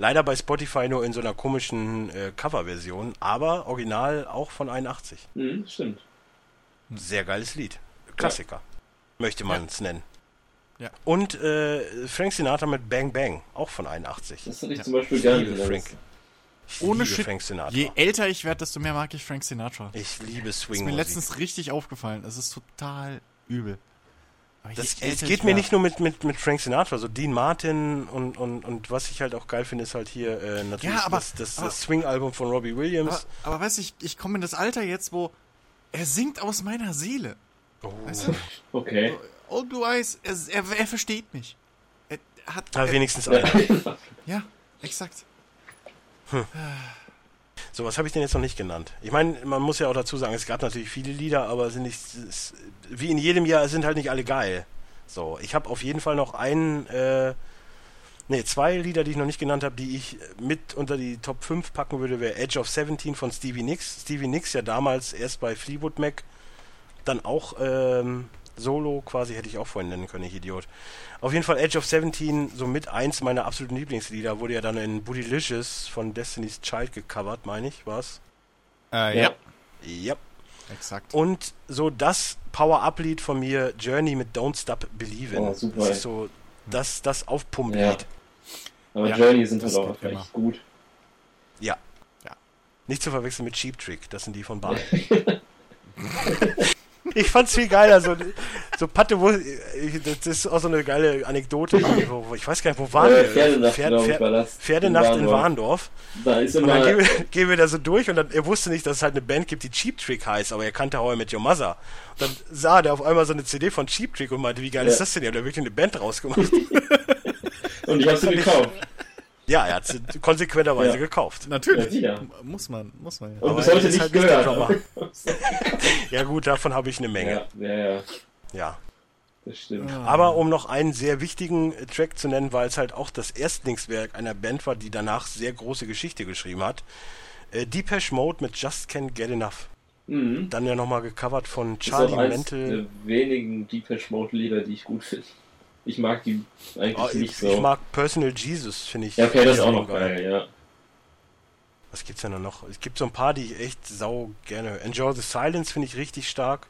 Leider bei Spotify nur in so einer komischen äh, Coverversion, aber original auch von 81. Hm, stimmt. Sehr geiles Lied. Klassiker. Möchte man es nennen. Ja. Und äh, Frank Sinatra mit Bang Bang, auch von 81. Das hatte ich Ja. zum Beispiel der Frank. Ich Ohne liebe Shit. Frank Sinatra. Je älter ich werde, desto mehr mag ich Frank Sinatra. ich liebe ist Swing. mir letztens richtig aufgefallen. Es ist total übel. Das, es geht mir nicht nur mit, mit, mit Frank Sinatra, so Dean Martin und, und, und was ich halt auch geil finde, ist halt hier äh, natürlich Ja, aber- das, das, das Swing-Album von Robbie Williams. Aber, aber weißt du, ich, ich komme in das Alter jetzt, wo er singt aus meiner Seele. oh. Weißt du? [laughs] Okay. Oh, du weißt, er, er, er versteht mich. Er hat. Aber er, wenigstens einer. ja, exakt. So, was habe ich denn jetzt noch nicht genannt? Ich meine, man muss ja auch dazu sagen, es gab natürlich viele Lieder, aber sind nicht, es, wie in jedem Jahr sind halt nicht alle geil. So, ich habe auf jeden Fall noch einen, äh, nee, zwei Lieder, die ich noch nicht genannt habe, die ich mit unter die Top 5 packen würde, wäre Edge of 17 von Stevie Nicks. Stevie Nicks ja damals erst bei Fleetwood Mac, dann auch ähm, Solo quasi hätte ich auch vorhin nennen können, ich Idiot. Auf jeden Fall Edge of 17, so mit eins meiner absoluten Lieblingslieder, wurde ja dann in Bootylicious von Destiny's Child gecovert, meine ich, war's? Äh, Ja. ja. Exakt. Und so das Power-Up-Lied von mir, Journey mit Don't Stop Believin'. Oh, super, das ist so das, das Aufpump-Lied. Ja. Aber Ja, Journey sind das halt auch echt gut. Ja. Ja. Nicht zu verwechseln mit Cheap Trick, das sind die von Bahn. [laughs] [laughs] ich fand's viel geiler, so, so Patte, wo, das ist auch so eine geile Anekdote, ich weiß gar nicht, wo waren Äh, wir? Pferdenacht, Pferd- Pferd-. Pferdenacht in In Warndorf. Da ist Und immer. dann gehen wir, [laughs] gehen wir da so durch und dann, er wusste nicht, dass es halt eine Band gibt, die Cheap Trick heißt, aber er kannte How I Met Your Mother. Und dann sah der auf einmal so eine CD von Cheap Trick und meinte, wie geil Ja. ist das denn? Er hat da wirklich eine Band rausgemacht. [laughs] Und ich hab sie gekauft. Ja, er hat sie konsequenterweise Ja. gekauft. Natürlich. Ja, Muss man, muss man ja. Und Aber bis heute ist nicht halt nicht gehört. [laughs] Ja gut, davon habe ich eine Menge. ja, ja, ja, Ja. das stimmt. Aber um noch einen sehr wichtigen Track zu nennen, weil es halt auch das Erstlingswerk einer Band war, die danach sehr große Geschichte geschrieben hat. Äh, Depeche Mode mit Just Can't Get Enough. Mhm. Dann ja nochmal gecovert von Das ist Charlie Mantle. der wenigen Depeche Mode Lieder, die ich gut finde. Ich mag die eigentlich Oh, nicht ich, so. ich mag Personal Jesus, finde ich. ja, okay, das ist auch noch geil. geil, ja. Was gibt's denn da noch? Es gibt so ein paar, die ich echt sau gerne. höre. Enjoy the Silence finde ich richtig stark.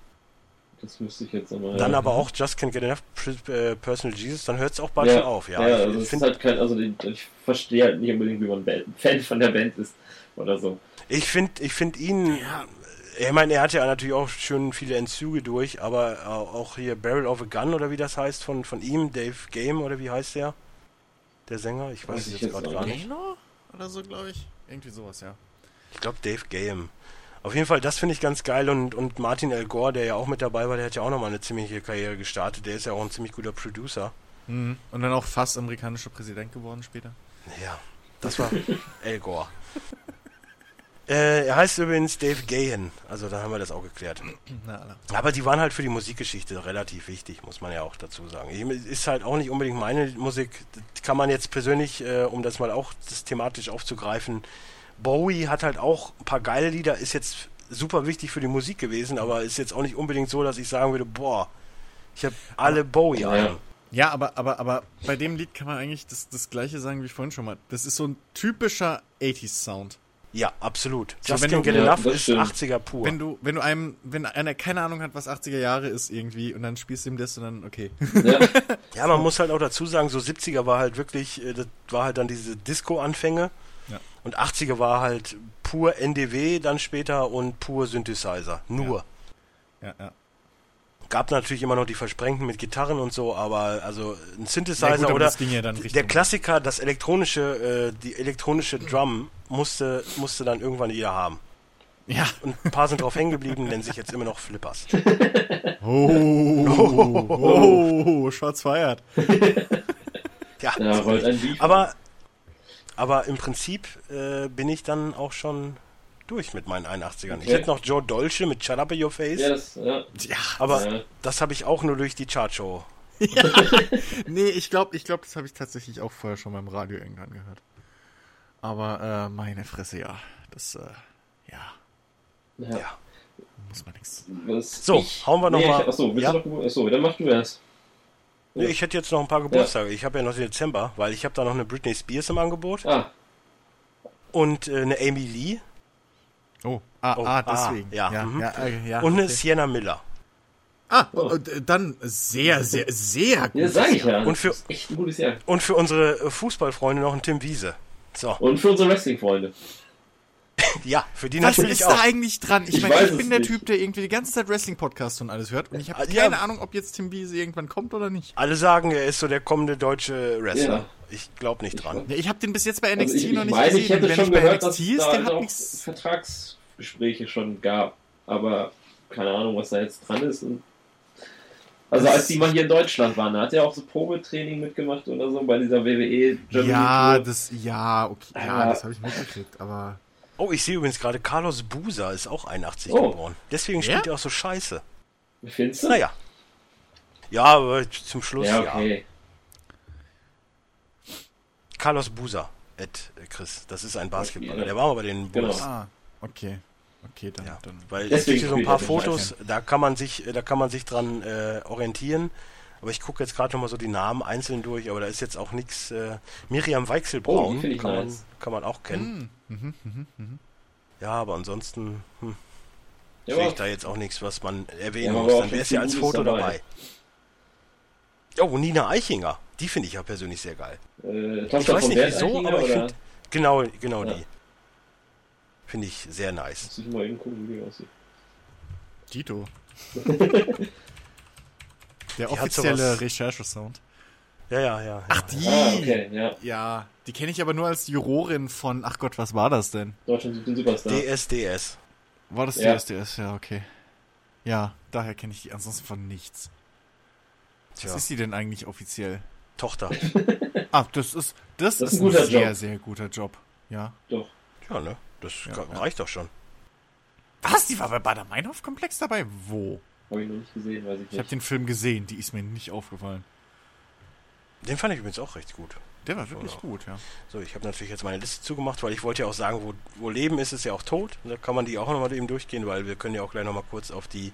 Das müsste ich jetzt nochmal. Dann ja. aber auch Just Can't Get Enough, äh, Personal Jesus, dann hört es auch bald ja, schon auf. Ja, ja ich also es ist finde halt kein, also ich verstehe halt nicht unbedingt, wie man Fan von der Band ist oder so. Ich finde ich find ihn, ich meine, er hat ja natürlich auch schon viele Entzüge durch, aber äh, auch hier Barrel of a Gun oder wie das heißt von, von ihm, Dave Game oder wie heißt der? Der Sänger? Ich weiß Weiß es jetzt gerade gar nicht. Gaynor? Oder so, glaube ich. Irgendwie sowas, ja. Ich glaube Dave Game. Auf jeden Fall, das finde ich ganz geil und, und Martin L. Gore, der ja auch mit dabei war, der hat ja auch nochmal eine ziemliche Karriere gestartet. Der ist ja auch ein ziemlich guter Producer. Mhm. Und dann auch fast amerikanischer Präsident geworden später. Ja, das war [laughs] Al Gore. Äh, er heißt übrigens Dave Gahan, also da haben wir das auch geklärt. [clears throat] Na. Aber die waren halt für die Musikgeschichte relativ wichtig, muss man ja auch dazu sagen. Ist halt auch nicht unbedingt meine Musik. Das kann man jetzt persönlich, äh, um das mal auch das thematisch aufzugreifen, Bowie hat halt auch ein paar geile Lieder, ist jetzt super wichtig für die Musik gewesen, aber ist jetzt auch nicht unbedingt so, dass ich sagen würde, boah, ich habe alle Bowie-Alben. Ja, aber, aber, aber bei dem Lied kann man eigentlich das, das gleiche sagen wie vorhin schon mal. Das ist so ein typischer 80s-Sound. Ja, absolut. So, Just wenn Can't du- Get Ja, Enough ist stimmt. 80er pur. Wenn du, wenn du einem, wenn einer keine Ahnung hat, was 80er Jahre ist irgendwie und dann spielst du ihm das und dann, okay. Ja, [laughs] Ja, man muss halt auch dazu sagen, so 70er war halt wirklich, äh, das war halt dann diese Disco-Anfänge. Ja. Und 80er war halt pur NDW dann später und pur Synthesizer. Nur. Ja, ja. Gab natürlich immer noch die Versprengten mit Gitarren und so, aber also ein Synthesizer Ja, gut, oder das ging ja dann der Klassiker, das elektronische, äh, die elektronische Drum musste, musste dann irgendwann jeder haben. Ja. Und ein paar sind drauf hängen geblieben, nennen sich jetzt immer noch Flippers. [laughs] Oh, oh, Shots feiert. Ja, ja rollt ein Beef. Aber, aber im Prinzip äh, bin ich dann auch schon durch mit meinen 81ern. Ich Okay. hätte noch Joe Dolce mit Shut Up in Your Face, ja, das, ja. Ja. aber Ja. das habe ich auch nur durch die Chartshow. [laughs] Nee, ich glaube, ich glaub, das habe ich tatsächlich auch vorher schon beim Radio irgendwann gehört. Aber äh, meine Fresse, ja. Das, äh, ja, Ja. Ja. muss man nichts. So, ich, hauen wir noch nee, mal- Ich, achso, Ja? noch, achso, dann mach du erst. Nee, Ich hätte jetzt noch ein paar Geburtstage. Ich habe ja noch den Dezember, weil ich habe da noch eine Britney Spears im Angebot Ah, und äh, eine Amy Lee Oh, ah, Oh, ah, ah, deswegen. ja, ja, mhm. ja, äh, ja und eine okay. Sienna Miller. Ah, und, äh, dann sehr, sehr, sehr gut. ja, sag ich ja. Und für- echt ein gutes Jahr. Und für unsere äh, Fußballfreunde noch ein Tim Wiese. So, Und für unsere Wrestling-Freunde. Ja, für die Was natürlich ist auch. da eigentlich dran? Ich Ich meine, ich bin der nicht. Typ, der irgendwie die ganze Zeit Wrestling-Podcasts und alles hört und ich habe Ja. keine Ahnung, ob jetzt Tim Wiese irgendwann kommt oder nicht. Alle sagen, er ist so der kommende deutsche Wrestler. Ja. Ich glaube nicht dran. Ja, ich habe den bis jetzt bei NXT Also ich, noch ich nicht meine, gesehen. ich hätte wenn schon ich bei gehört, NXT dass ist, da der hat auch nichts. Vertragsgespräche schon gab. Aber keine Ahnung, was da jetzt dran ist. Und also als die mal hier in Deutschland waren, da hat er auch so Probetraining mitgemacht oder so bei dieser WWE Germany Ja, Tour. das, ja, okay, ja, Ja. das habe ich mitgekriegt, aber. Oh, ich sehe übrigens gerade, Carlos Buser ist auch 81 Oh. geboren. Deswegen Ja? spielt er auch so scheiße. Wie findest du? Naja. Ja, aber zum Schluss Ja, ja. okay. Carlos Buser, Ed äh, Chris. Das ist ein Basketballer. Ja. Der war mal bei den Genau. Bulls. Ah, okay. Okay, dann. Ja, dann weil es gibt hier so ein paar Fotos, da kann man sich, da kann man sich dran äh, orientieren. Aber ich gucke jetzt gerade nochmal so die Namen einzeln durch, aber da ist jetzt auch nichts. Äh, Miriam Oh, Weichselbraun ich kann, man, nice. kann man auch kennen. Mhm, mhm, mhm. Ja, aber ansonsten hm, Ja, sehe ich da jetzt auch nichts, was man erwähnen Ja, muss. Dann wäre es ja als Foto dabei. dabei. Oh, Nina Eichinger. Die finde ich ja persönlich sehr geil. Äh, Ich weiß nicht wieso, Eichinger, aber ich finde. Genau, genau Ja. die. Finde ich sehr nice. Muss ich mal eben gucken, wie die aussieht. Dito. [laughs] Der Die offizielle Recherche-Sound. Ja, ja, ja. Ach, die! Ah, okay, ja. Ja, die kenne ich aber nur als Jurorin von, ach Gott, was war das denn? Deutschland sucht den Superstar. DSDS. War das Ja. SDS? Ja, okay. Ja, daher kenne ich die ansonsten von nichts. Tja, Was ist die denn eigentlich offiziell? Tochter. [laughs] Ah, das ist, das, Das ist ist ein guter sehr, Job. sehr guter Job. Ja. Doch. Ja, ne? Das Ja, ka- ja. reicht doch schon. Was? Die war bei Bader-Meinhof-Komplex dabei? Wo? Habe ich noch nicht gesehen, weiß ich Ich habe nicht. den Film gesehen, die ist mir nicht aufgefallen. Den fand ich übrigens auch recht gut. Der war wirklich Ja. gut, ja. So, ich habe natürlich jetzt meine Liste zugemacht, weil ich wollte ja auch sagen, wo, wo Leben ist, ist ja auch tot. Da kann man die auch nochmal eben durchgehen, weil wir können ja auch gleich nochmal kurz auf die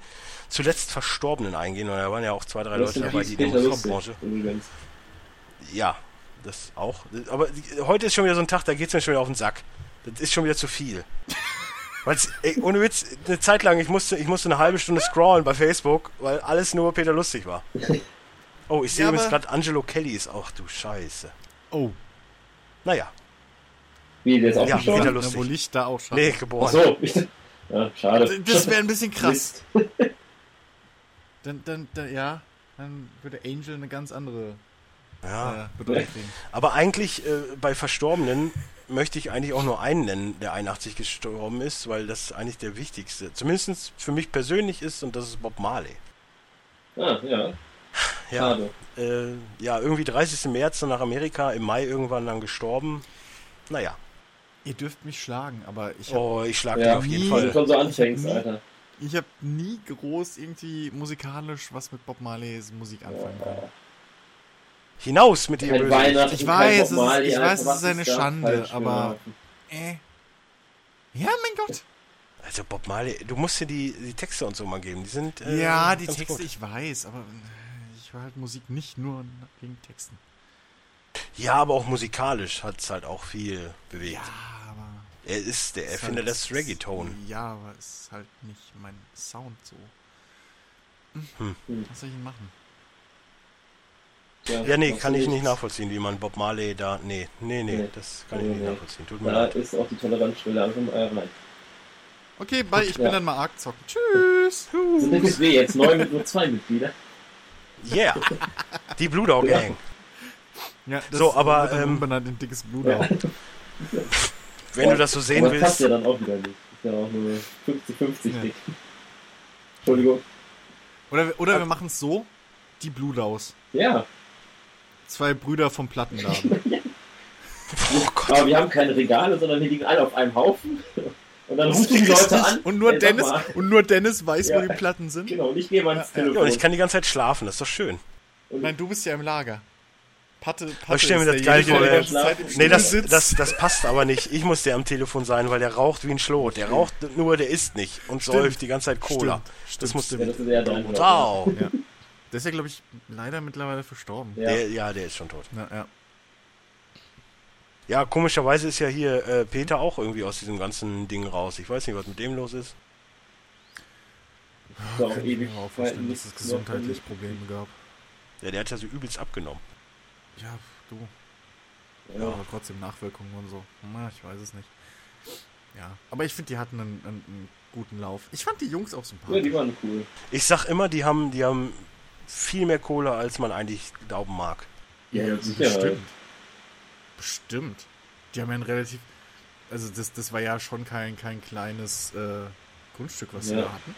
zuletzt Verstorbenen eingehen. Und da waren ja auch zwei, drei Rest Leute dabei, die in der Musikbranche. Ja, das auch. Aber heute ist schon wieder so ein Tag, da geht's mir schon wieder auf den Sack. Das ist schon wieder zu viel. [laughs] Weil's, ey, ohne Witz, eine Zeit lang, ich musste, ich musste eine halbe Stunde scrollen bei Facebook, weil alles nur Peter Lustig war. [laughs] Oh, ich sehe Ja, übrigens gerade Angelo Kelly ist auch, du Scheiße. Oh, Naja, Wie, der ist auch Ja, gestorben? Na, Lustig. wo Licht da auch schatten. nee, Ach geboren. so. Ich, [laughs] ja, schade. Das wäre ein bisschen krass. [laughs] Dann, dann, dann, ja, dann würde Angel eine ganz andere Ja. äh, Bedeutung kriegen. Aber eigentlich äh, bei Verstorbenen möchte ich eigentlich auch nur einen nennen, der 81 gestorben ist, weil das eigentlich der wichtigste, zumindest für mich persönlich ist, und das ist Bob Marley. Ah, ja. Ja, Schade. äh, ja irgendwie 30. März nach Amerika, im Mai irgendwann dann gestorben. Naja, Ihr dürft mich schlagen, aber ich habe oh, ich schlag Ja, den auf jeden nie- Wenn du Fall. schon so Ich hab anfängst, nie- Alter. ich hab nie groß irgendwie musikalisch was mit Bob Marleys Musik anfangen können. Hinaus mit dir. Weihnachten, Ich weiß, es ist- Marley, ich weiß, es ist eine Schande, falsch aber-? Äh. Ja, mein Gott. Also Bob Marley, du musst dir die, die Texte und so mal geben. Die sind äh, ja, die ganz Texte, gut. ich weiß, aber ich höre halt Musik nicht nur wegen Texten. Ja, aber auch musikalisch hat es halt auch viel bewegt. Ja, aber. Er ist der Erfinder halt- des Reggaeton. Ja, aber es ist halt nicht mein Sound so. Hm. Was soll ich denn machen? Ja, nee, was kann ich nicht nachvollziehen, wie man Bob Marley da. Nee, nee, nee, Nee. das kann ich Nee, nicht nee. nachvollziehen. Tut mir Da leid. ist auch die Toleranzschwelle einfach äh, rein. Okay, bye, ich bin Ja. dann mal arg zocken. Tschüss. Sind nämlich wir jetzt neu mit nur zwei Mitgliedern. Yeah! Die Blue Dog Ja. Gang. Ja, das So, aber, ähm, umbenannt in dickes Blut. Ja. [laughs] Wenn du das so sehen Aber das passt willst. ja dann auch wieder nicht. Ist ja auch nur 50-50 Ja. dick. Entschuldigung. Oder, wir- oder wir machen es so: die Bludaus. Ja, Zwei Brüder vom Plattenladen. [laughs] Oh Gott. aber wir haben keine Regale, sondern die liegen alle auf einem Haufen. Und dann rufen die Leute an. Und nur, ey, Dennis, und nur Dennis weiß, Ja. wo die Platten sind. Genau, und ich gehe mal ins Ja, ja. Ja, und Telefon. ich kann die ganze Zeit schlafen, das ist doch schön. Und Nein, du bist ja im Lager. Patte, Patte Aber ich stell mir ist das geil vor, Nee, das, das, das passt aber nicht. Ich muss der am Telefon sein, weil der raucht wie ein Schlot. Der raucht nur, der isst nicht und Stimmt. säuft die ganze Zeit Cola. Stimmt, Das musste. ja, das ist! Ja. Der ist ja, glaube ich, leider mittlerweile verstorben. Ja. Der, ja, der ist schon tot. Ja, ja. Ja, komischerweise ist ja hier äh, Peter auch irgendwie aus diesem ganzen Ding raus. Ich weiß nicht, was mit dem los ist. Auch Kann ich ewig mir auch vorstellen, dass es gesundheitlich Probleme gab. Ja, der hat ja so übelst abgenommen. Ja, du. Ja, Ja. aber trotzdem Nachwirkungen und so. Na, ich weiß es nicht. Ja, aber ich finde, die hatten einen, einen, einen guten Lauf. Ich fand die Jungs auch ja, sympathisch. die waren cool. Ich sag immer, die haben, die haben viel mehr Kohle, als man eigentlich glauben mag. Ja, ja, sicher. Bestimmt. Bestimmt. Die haben ja ein relativ. Also, das, das war ja schon kein, kein kleines äh, Grundstück, was sie Ja. da hatten.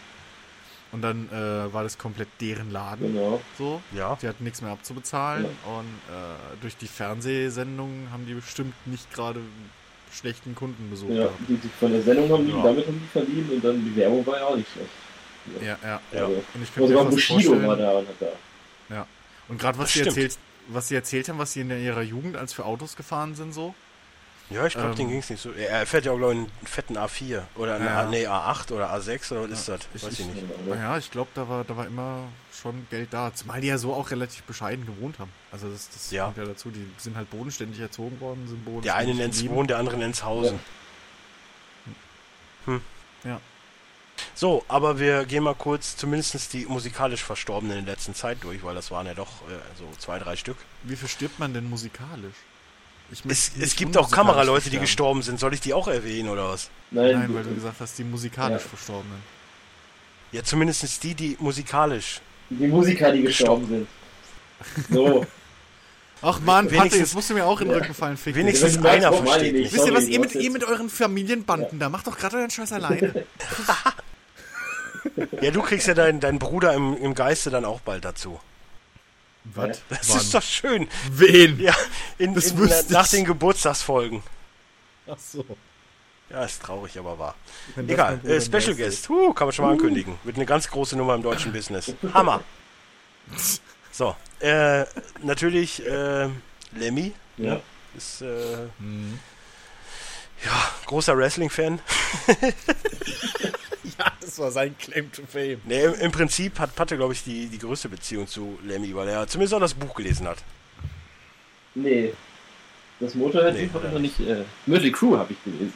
Und dann äh, war das komplett deren Laden. Genau. So. Ja. Die hatten nichts mehr abzubezahlen. Und äh, durch die Fernsehsendungen haben die bestimmt nicht gerade schlechten Kundenbesuch Ja, gehabt. die, die, von der Sendung haben die, Ja. damit haben die verdient und dann die Werbung war ja auch nicht schlecht. Ja, ja. Ja. Also, Und ich könnte mir sogar fast Bushido vorstellen, war da und hat da. Ja. Und gerade was Das sie stimmt. erzählt, was sie erzählt haben, was sie in ihrer Jugend als für Autos gefahren sind, so. Ja, ich glaube, Ähm. den ging es nicht so. Er fährt ja auch, glaube ich, einen fetten A4 oder einen Ja. A, nee, A8 oder A6 oder was ist das? Ich- Weiß ich ich- nicht. Ja, ich glaube, da war, da war immer schon Geld da. Zumal die ja so auch relativ bescheiden gewohnt haben. Also das, das Ja. kommt ja dazu. Die sind halt bodenständig erzogen worden, sind bodenständig Der eine nennt. Wohnen, der andere nennt es Hausen. Hm. Ja. So, aber wir gehen mal kurz zumindest die musikalisch Verstorbenen in der letzten Zeit durch, weil das waren ja doch äh, so zwei, drei Stück. Wie verstirbt man denn musikalisch? Ich Es, es gibt auch Kameraleute, die gestorben sind. Soll ich die auch erwähnen oder was? Nein, Nein, weil du gesagt hast, die musikalisch Ja. Verstorbenen. Ja, zumindest die, die musikalisch. die Musiker, die gestorben sind. So, [laughs] Ach man, Patte, jetzt musst du mir auch in den Ja. Rücken fallen, fick Wenigstens einer versteht mich. ich Wisst ihr, was ihr mit, ihr mit euren Familienbanden da? Macht doch gerade euren Scheiß alleine. [laughs] [laughs] Ja, du kriegst ja deinen deinen Bruder im, im Geiste dann auch bald dazu. Was? Das ist doch schön. Wen? Ja, in, Das in, wüsste nach den Geburtstagsfolgen. Ach so. Ja, ist traurig, aber wahr. Wenn Egal, äh, Special Guest. Uh, kann man schon mal ankündigen. Wird eine ganz große Nummer im deutschen Business. Hammer. [laughs] So, äh, natürlich äh, Lemmy. ja. Ne? Ist äh, Mhm. ja, großer Wrestling-Fan. [laughs] Das war sein Claim to Fame. Nee, im, im Prinzip hat Patte, glaube ich, die, die größte Beziehung zu Lemmy, weil er zumindest auch das Buch gelesen hat. Nee. Das Motorhead Nee, nee, ich noch nicht. Äh, Mötley Crew habe ich gelesen.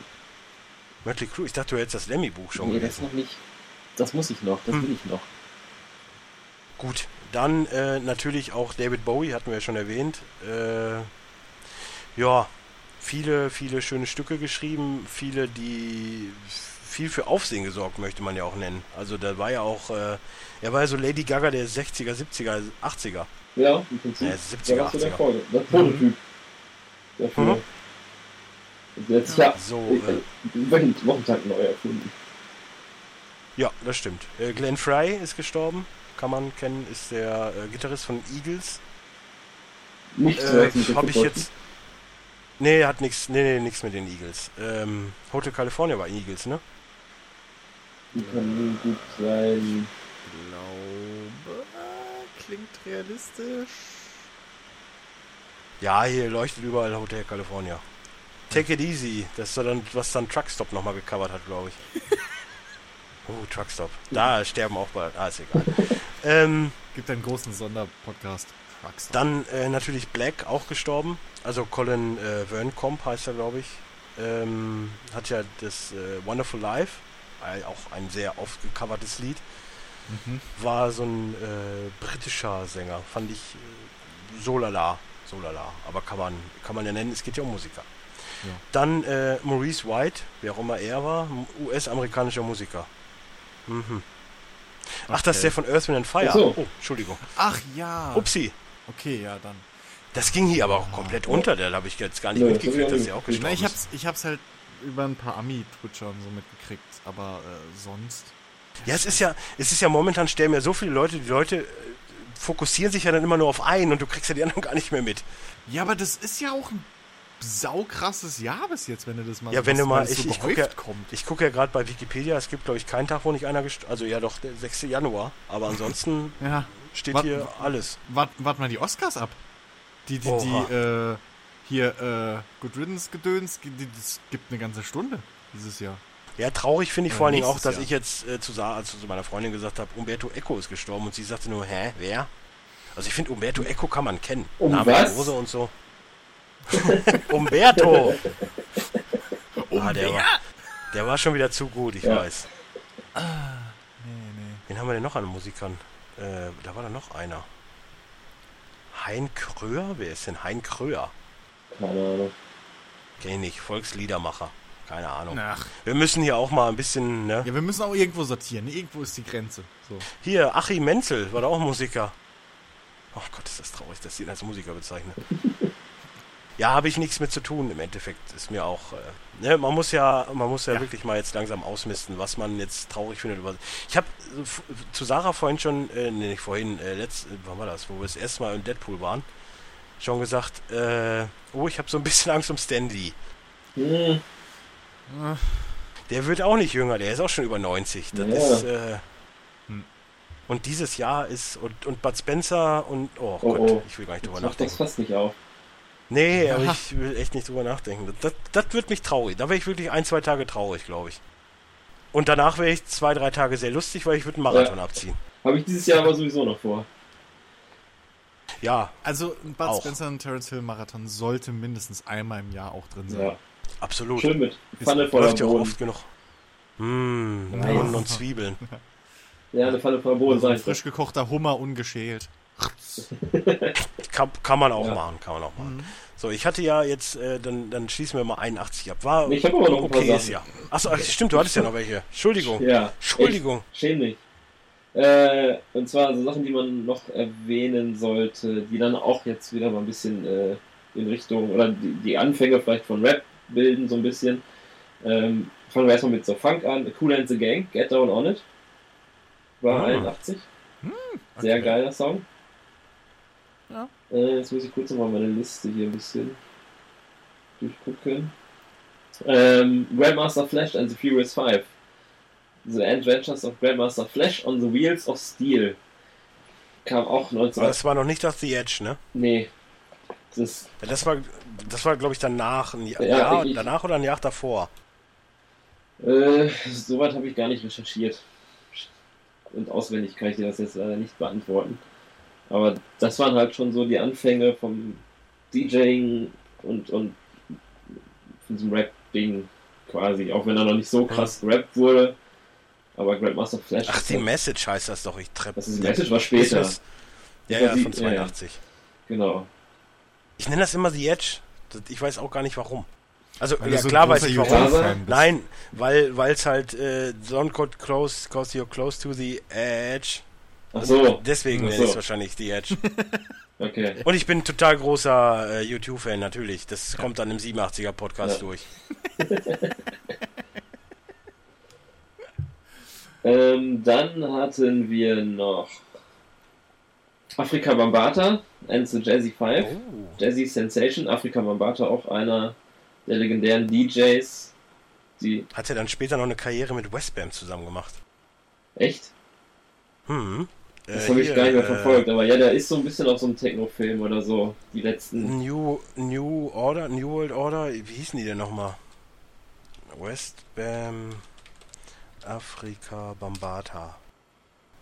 Mötley Crüe, ich dachte, du hättest das Lemmy-Buch schon nee, das gelesen. noch nicht. Das muss ich noch, das Hm. will ich noch. Gut, dann äh, natürlich auch David Bowie, hatten wir ja schon erwähnt. Äh, ja, viele, viele schöne Stücke geschrieben, viele, die viel für Aufsehen gesorgt, möchte man ja auch nennen. Also da war ja auch, äh, er war ja so Lady Gaga der 60er, 70er, 80er. Ja, im Prinzip. Ja, 70er, da warst du der 80er. Folge. Das Prototyp. Dafür. Mhm. Jetzt, ja, So, ich- äh, Wochen- Wochentag neu erfunden. ja, das stimmt. Äh, Glenn Fry ist gestorben, kann man kennen, ist der äh, Gitarrist von Eagles. Nicht Äh, Habe ich jetzt. Nee, hat nichts, nee, nee, nichts mit den Eagles. Ähm, Hotel California war Eagles, ne? Kann gut sein. glaube, klingt realistisch. Ja, hier leuchtet überall Hotel California. Take it easy, das ist so dann, was dann Truckstop nochmal gecovert hat, glaube ich. [laughs] Oh, Truckstop. Da sterben auch bald. Ah, ist egal. [laughs] ähm, Gibt einen großen Sonderpodcast. Truckstop. dann äh, natürlich Black auch gestorben. Also Colin äh, Verncomp heißt er, glaube ich. Ähm, hat ja das äh, Wonderful Life, auch ein sehr oft gecovertes Lied. Mhm. War so ein äh, britischer Sänger. Fand ich äh, so lala. So lala. Aber kann man, kann man ja nennen, es geht ja um Musiker. Ja. Dann äh, Maurice White, wer auch immer er war, US-amerikanischer Musiker. Mhm. Ach, das ist der von Earth, Wind and Fire. So. Oh, Entschuldigung. Ach ja. Upsi. Okay, ja, dann. Das ging hier aber auch komplett unter, da habe ich jetzt gar nicht Nö, mitgekriegt, dass er auch gestorben ich ist. hab's, ich hab's halt über ein paar Ami-Twitcher und so mitgekriegt, aber äh, sonst. Ja, es ist ja, es ist ja momentan sterben ja so viele Leute, die Leute äh, fokussieren sich ja dann immer nur auf einen und du kriegst ja die anderen [laughs] gar nicht mehr mit. Ja, aber das ist ja auch ein saukrasses Jahr bis jetzt, wenn du das mal Ja, wenn du mal, ich, so ich gucke ja, kommt. ich guck ja gerade bei Wikipedia, es gibt glaube ich keinen Tag, wo nicht einer Also ja doch, der 6. Januar, aber ansonsten [laughs] Ja, steht Wat- hier alles. wart, wart mal die Oscars ab. Die, die, Oha. die, äh, hier, äh, Good Riddance Gedöns, das gibt eine ganze Stunde dieses Jahr. Ja, traurig finde ich Ja, vor allen Dingen auch, dass Jahr. ich jetzt äh, zu, Sa also zu meiner Freundin gesagt habe, Umberto Eco ist gestorben und sie sagte nur, hä, wer? Also ich finde, Umberto Eco kann man kennen. Um Name was? Rose und so. [laughs] Umberto! [laughs] ah, der war, der war schon wieder zu gut, ich Ja. weiß. Nee, nee. Wen haben wir denn noch an Musikern? Äh, da war da noch einer. Hein Kröer? Wer ist denn Hein Kröer? Keine Ahnung. Kenn ich nicht. Volksliedermacher. Keine Ahnung. Ach. Wir müssen hier auch mal ein bisschen, ne? Ja, wir müssen auch irgendwo sortieren. Irgendwo ist die Grenze. So. Hier, Achim Menzel war da auch Musiker. Oh Gott, ist das traurig, dass sie ihn als Musiker bezeichnen. [laughs] ja, habe ich nichts mit zu tun im Endeffekt. Ist mir auch. Äh, ne, man muss ja, man muss ja, Ja. wirklich mal jetzt langsam ausmisten, was man jetzt traurig findet. Ich habe zu Sarah vorhin schon, äh, nee, nicht vorhin, äh, letzt, äh, wann war das, wo wir das erste Mal in Deadpool waren, schon gesagt, äh, oh, ich habe so ein bisschen Angst um Stanley. Hm, Der wird auch nicht jünger, der ist auch schon über 90. Das Ja. ist, äh, Hm. und dieses Jahr ist, und, und Bud Spencer und, oh, Oh, Gott, oh. ich will gar nicht drüber jetzt macht das nachdenken. fast nicht auf. Nee, aber [laughs] ich will echt nicht drüber nachdenken. Das, das wird mich traurig. Da wäre ich wirklich ein, zwei Tage traurig, glaube ich. Und danach wäre ich zwei, drei Tage sehr lustig, weil ich würde einen Marathon Ja. abziehen. Habe ich dieses Jahr aber sowieso noch vor. Ja, Also ein Bud Auch. Spencer und Terence Hill Marathon sollte mindestens einmal im Jahr auch drin sein. Ja. absolut. Schön mit Pfanne voller Läuft ja auch oft genug. Mmh, Nice. Bohnen und Zwiebeln. [laughs] Ja, eine Pfanne voller Boden So ein sein. frisch gekochter Hummer ungeschält. [laughs] Kann, kann man auch Ja. machen, kann man auch machen. So, ich hatte ja jetzt, äh, dann, dann schließen wir mal 81 ab. War Ich habe aber noch ein paar okay, ist Sachen. ja. Achso, ach, stimmt, du hattest ja noch welche. Entschuldigung. Ja. Entschuldigung. Schäm dich. Äh, und zwar so Sachen, die man noch erwähnen sollte, die dann auch jetzt wieder mal ein bisschen äh, in Richtung, oder die, die Anfänge vielleicht von Rap bilden, so ein bisschen. Ähm, fangen wir erstmal mit so Funk an. Cool and the Gang, Get Down On It. War Ah. 81. Sehr Okay. geiler Song. Ja. Äh, jetzt muss ich kurz nochmal meine Liste hier ein bisschen durchgucken. Ähm, Grandmaster Flash and the Furious 5. The Adventures of Grandmaster Flash on the Wheels of Steel. Kam auch 19... Aber das war noch nicht das The Edge, ne? Nee. Das, Ja, das war, das war glaube ich, danach. Ein Jahr, Ja, ich. danach oder ein Jahr davor. äh, soweit habe ich gar nicht recherchiert. Und auswendig kann ich dir das jetzt leider nicht beantworten. Aber das waren halt schon so die Anfänge vom DJing und, und von diesem Rap-Ding quasi. Auch wenn er noch nicht so krass gerappt wurde. Aber Grandmaster Flash. Ach, ist die Message heißt das doch. Ich treppe. Das ist die Message war später. Ja, Das ja, war die- von 82. Genau. Ich nenne das immer The Edge. Das, ich weiß auch gar nicht warum. Also, Weil ja, so klar weiß ich warum. Nein, weil weil es halt äh, Don't got close, cause you're close to the edge. Ach so. Deswegen Ach nenne ich es so. wahrscheinlich The Edge. [laughs] Okay. Und ich bin ein total großer äh, YouTube-Fan, natürlich. Das kommt dann im 87er-Podcast Ja. durch. [laughs] Ähm, dann hatten wir noch Afrika Bambata and the Jazzy Five. Oh. Jazzy Sensation. Afrika Bambata auch einer der legendären DJs, die. Hat er dann später noch eine Karriere mit Westbam zusammen gemacht. Echt? Hm. Das Äh, habe ich gar nicht mehr äh, verfolgt, aber ja, der ist so ein bisschen auf so einem Techno-Film oder so. Die letzten. New, New Order, New World Order, wie hießen die denn nochmal? Westbam, Afrika, Bambata.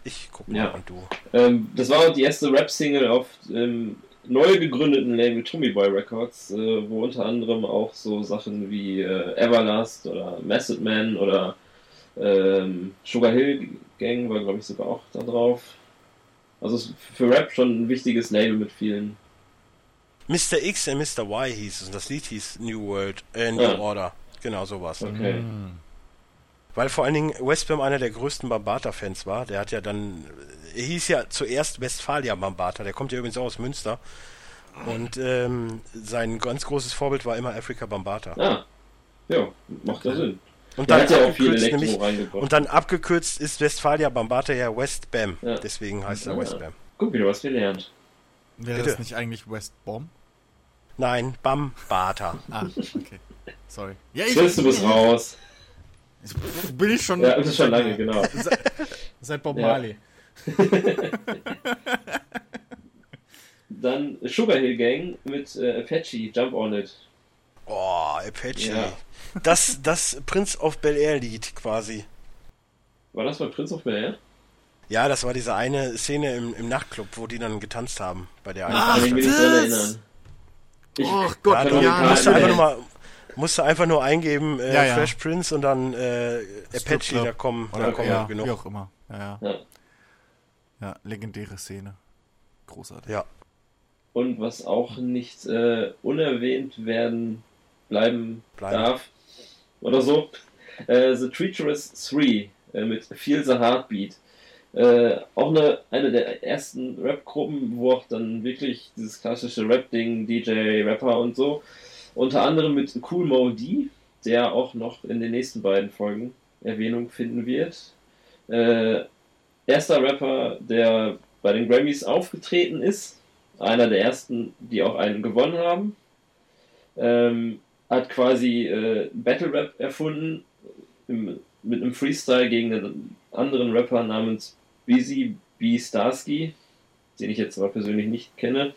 Ich guck mal Ja. und du. Ähm, das war die erste Rap-Single auf dem neu gegründeten Label Tommy Boy Records, äh, wo unter anderem auch so Sachen wie äh, Everlast oder Method Man oder ähm, Sugar Hill Gang war, glaube ich, sogar auch da drauf. Also es ist für Rap schon ein wichtiges Label mit vielen. Mr. X und Mr. Y hieß es und das Lied hieß New World, äh, New Ja. Order. Genau sowas. Okay. Hm. Weil vor allen Dingen Westbam einer der größten Bambata-Fans war. Der hat ja dann, er hieß ja zuerst Westfalia Bambata. Der kommt ja übrigens auch aus Münster. Und ähm, sein ganz großes Vorbild war immer Afrika Bambata. Ah, ja, macht ja Sinn. Und Der dann, hat ja auch viel abgekürzt, Elektro nämlich, und dann abgekürzt ist Westfalia Bambata ja Westbam. Ja. Deswegen heißt er Ja. Westbam. Guck, wieder was gelernt. Wäre Bitte. das nicht eigentlich West Bomb? Nein, Bambata. Ah, okay. Sorry. Ja, Chris, du bist [laughs] raus. Bin ich schon. Ja, das ist schon lange, genau. [laughs] Seit Bob Ja. Marley. [laughs] Dann Sugar Hill Gang mit äh, Apache, Jump On It. Oh, Apache. Ja. Das, das Prince of Bel Air Lied quasi. War das bei Prince of Bel Air? Ja, das war diese eine Szene im, im Nachtclub, wo die dann getanzt haben. Bei der einen Ach, ich mich nicht erinnern. Ich, Oh Gott, Ja, du ja. musst, nicht einfach mehr- nur mal, musst du einfach nur eingeben, äh, Ja, ja. Fresh Prince und dann äh, Apache, da kommen, da Oder kommen ja, genug. wie auch immer. Ja, ja. Ja. ja, legendäre Szene. Großartig. Ja. Und was auch nicht äh, unerwähnt werden bleiben Bleiben. darf oder so, äh, The Treacherous 3 äh, mit Feel the Heartbeat. Äh, auch eine, eine der ersten Rap-Gruppen, wo auch dann wirklich dieses klassische Rap-Ding, DJ, Rapper und so, unter anderem mit Cool Mo D, der auch noch in den nächsten beiden Folgen Erwähnung finden wird. Äh, erster Rapper, der bei den Grammys aufgetreten ist, einer der ersten, die auch einen gewonnen haben. Ähm, hat quasi äh, Battle Rap erfunden im, mit einem Freestyle gegen einen anderen Rapper namens Busy B. Starsky, den ich jetzt aber persönlich nicht kenne.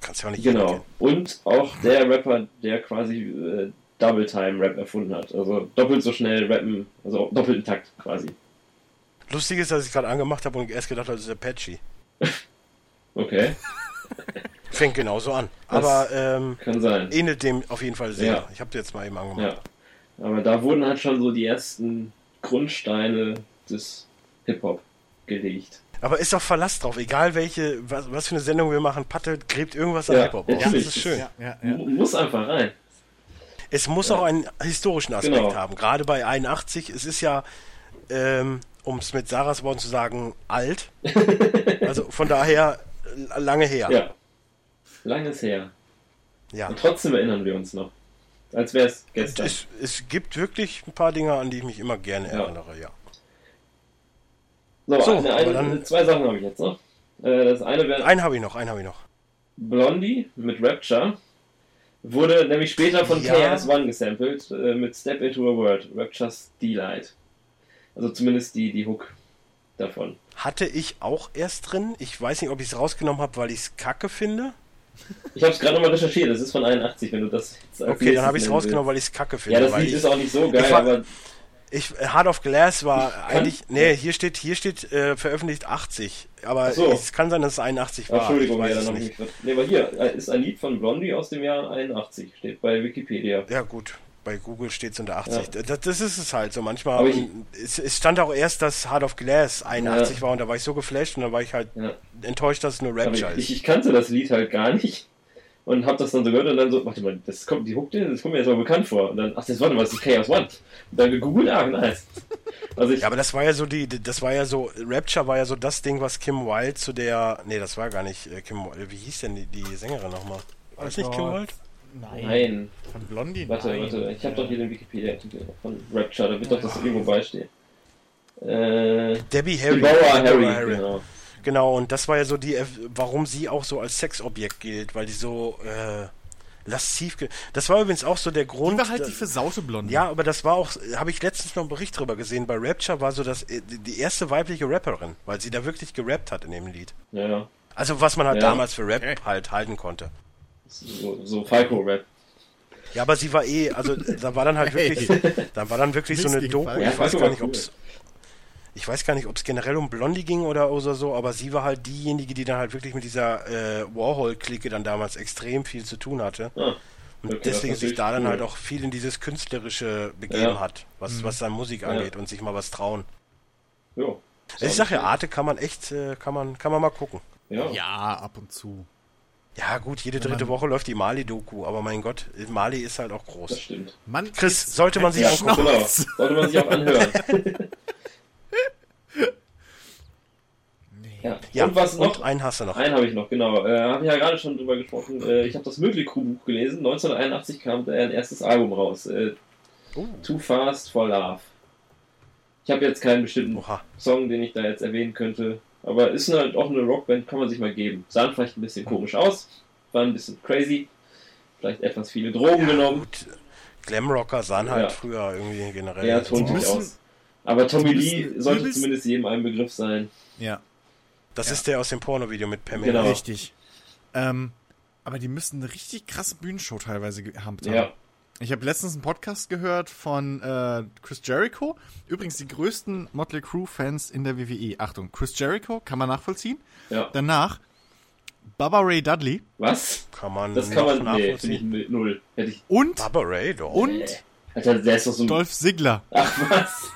Kannst ja auch nicht Genau. kennen. Und auch der Rapper, der quasi äh, Double Time Rap erfunden hat. Also doppelt so schnell rappen, also doppelten Takt quasi. Lustig ist, dass ich gerade angemacht habe und erst gedacht habe, das ist Apache. [laughs] Okay, [laughs] Fängt genauso an. Das- Aber ähm, kann sein. ähnelt dem auf jeden Fall sehr. Ja. Ich habe jetzt mal eben angemacht. Ja. Aber da wurden halt schon so die ersten Grundsteine des Hip-Hop gelegt. Aber ist doch Verlass drauf, egal welche, was, was für eine Sendung wir machen, Patte gräbt irgendwas an Ja, Hip-Hop auf. Das ist schön. Ja, ja, Mu- Muss einfach rein. Es muss auch einen historischen Aspekt Genau. haben. Gerade bei 81, es ist ja, ähm, um es mit Sarahs Worten zu sagen, alt. [laughs] also von daher lange her. Ja. Langes her. Ja. Und trotzdem erinnern wir uns noch. Als wäre es gestern. Es, es gibt wirklich ein paar Dinge, an die ich mich immer gerne Ja. erinnere, ja. So, So, eine, eine, zwei Sachen habe ich jetzt noch. Äh, Das eine wäre Einen habe ich noch, einen habe ich noch. Blondie mit Rapture. Wurde nämlich später von Ja. KS1 gesampelt äh, mit Step Into a World, Rapture's Delight. Also zumindest die, die Hook davon. Hatte ich auch erst drin. Ich weiß nicht, ob ich es rausgenommen habe, weil ich es kacke finde. Ich habe es gerade nochmal recherchiert, das ist von 81, wenn du das jetzt Okay, dann habe ich es rausgenommen, weil ich es kacke finde. Ja, das Lied ich, ist auch nicht so geil, war- aber ich, Heart of Glass war eigentlich, nee, hier steht, hier steht äh, veröffentlicht 80, aber so. es kann sein, dass es 81 war. Entschuldigung, ich ja, weiß dann es nicht. Nee, aber hier äh, ist ein Lied von Blondie aus dem Jahr 81, steht bei Wikipedia. Ja gut, bei Google steht es unter 80. Ja. Das, das ist es halt so manchmal. Ich- es, es stand auch erst, dass Heart of Glass 81 Ja. war und da war ich so geflasht und dann war ich halt Ja. enttäuscht, dass es nur Rapture ich, ist. ich, ich kannte das Lied halt gar nicht und habe das dann so gehört und dann so, warte mal, das kommt, die Hook, das kommt mir jetzt mal bekannt vor. Und dann, ach, das warte mal, das ist Chaos One. Und dann gegoogelt, ah, nice. [laughs] Also ich, Ja, aber das war ja so die, das war ja so, Rapture war ja so das Ding, was Kim Wilde zu der, nee, das war gar nicht äh, Kim Wilde, wie hieß denn die, die Sängerin nochmal? War das nicht Kim. Wilde? Nein. nein, Von Blondie? warte, nein. warte, ich habe doch hier den Wikipedia-Artikel von Rapture, da wird doch das irgendwo beistehen. Äh, Debbie Harry. Deborah Deborah Harry, genau. Genau, und das war ja so die, äh, warum sie auch so als Sexobjekt gilt, weil die so äh, lasziv. Ge das war übrigens auch so der Die Grund. war halt die versaute Blondie. ja, aber das war auch, habe ich letztens noch einen Bericht drüber gesehen. Bei Rapture war so das äh, die- die erste weibliche Rapperin, weil sie da wirklich gerappt hat in dem Lied. Ja, ja. Also was man halt Ja. damals für Rap Okay. halt halten konnte. So, so Falco-Rap. Ja, aber sie war eh, also da war dann halt Hey. wirklich, [laughs] da war dann wirklich so eine Doku. Ich weiß gar nicht, cool. ob's ich weiß gar nicht, ob es generell um Blondie ging oder, oder so, aber sie war halt diejenige, die dann halt wirklich mit dieser äh, Warhol-Clique dann damals extrem viel zu tun hatte. Ah, Und okay, das deswegen ist sich da dann halt auch viel in dieses Künstlerische begeben Ja. hat, was, was dann Musik Ja. angeht und sich mal was trauen. Jo. Ich sag ja, Arte kann man echt, äh, kann man, kann man mal gucken. Ja. Ja, ab und zu. Ja gut, jede dritte man- Woche läuft die Mali-Doku, aber mein Gott, Mali ist halt auch das groß. stimmt. Mann, Chris, sollte man [laughs] sich angucken. Genau. Sollte man sich auch anhören. [laughs] ja. Ja, Und was noch? und einen hast du noch. Einen habe ich noch, genau. Äh, habe ich ja gerade schon drüber gesprochen. Äh, ich habe das Möglich Crew Buch gelesen. 1981 kam deren erstes Album raus. Äh, Oh. Too Fast for Love. Ich habe jetzt keinen bestimmten Oha. Song, den ich da jetzt erwähnen könnte. Aber ist halt auch eine Rockband, kann man sich mal geben. Sah vielleicht ein bisschen komisch aus. War ein bisschen crazy. Vielleicht etwas viele Drogen genommen. Gut, Glamrocker sahen halt Ja. früher irgendwie generell. Ja, so sich müssen- aus. Aber Tommy Lee sollte zumindest jedem ein Begriff sein. Ja, Das Ja. ist der aus dem Pornovideo mit Pamela. Genau. richtig. Ähm, aber die müssen eine richtig krasse Bühnenshow teilweise gehabt haben. Ja. Ich habe letztens einen Podcast gehört von äh, Chris Jericho. Übrigens die größten Motley Crue-Fans in der WWE. Achtung, Chris Jericho, kann man nachvollziehen. Ja. Danach Baba Ray Dudley Was? Kann man Das kann man. Nee, finde ich nachvollziehen. null. Hätte ich. und, Baba Ray, doch. und Nee. Alter, der ist doch so ein. Dolph Ziggler. Ach was?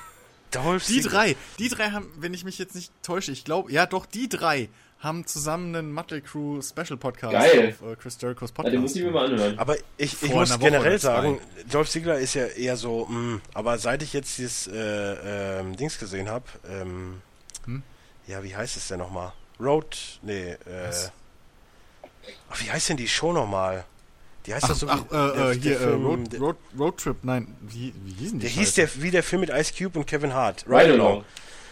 Dolph Die Ziggler. drei, die drei haben, wenn ich mich jetzt nicht täusche, ich glaube, ja doch, die drei haben zusammen einen Motley Crew Special Podcast Geil. auf äh, Chris Jerichos Ja, Podcast. den muss ich mir mal anhören. Aber ich, ich muss generell sagen, Dolph Ziggler ist ja eher so, mh, aber seit ich jetzt dieses äh, ähm, Dings gesehen habe, ähm, Hm? ja, wie heißt es denn nochmal? Road, nee, äh, ach, wie heißt denn die Show nochmal? Die heißt ach, doch so ach wie- äh, der- äh, hier, der äh, Film, Road, Road, Road Trip, nein, wie, wie hießen die? der hieß Scheiße? der wie der Film mit Ice Cube und Kevin Hart. Ride Ride Along.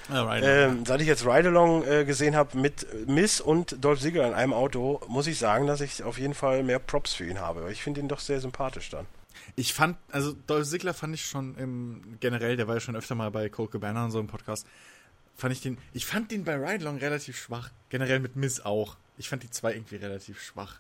Ah. Ähm, seit ich jetzt Ride Along äh, gesehen habe mit Miss und Dolph Ziggler in einem Auto, muss ich sagen, dass ich auf jeden Fall mehr Props für ihn habe. Ich finde ihn doch sehr sympathisch dann. Ich fand, also Dolph Ziggler fand ich schon im, generell, der war ja schon öfter mal bei Cold Cabana und so im Podcast, fand ich den, ich fand den bei Ride Along relativ schwach. Generell mit Miss auch. Ich fand die zwei irgendwie relativ schwach.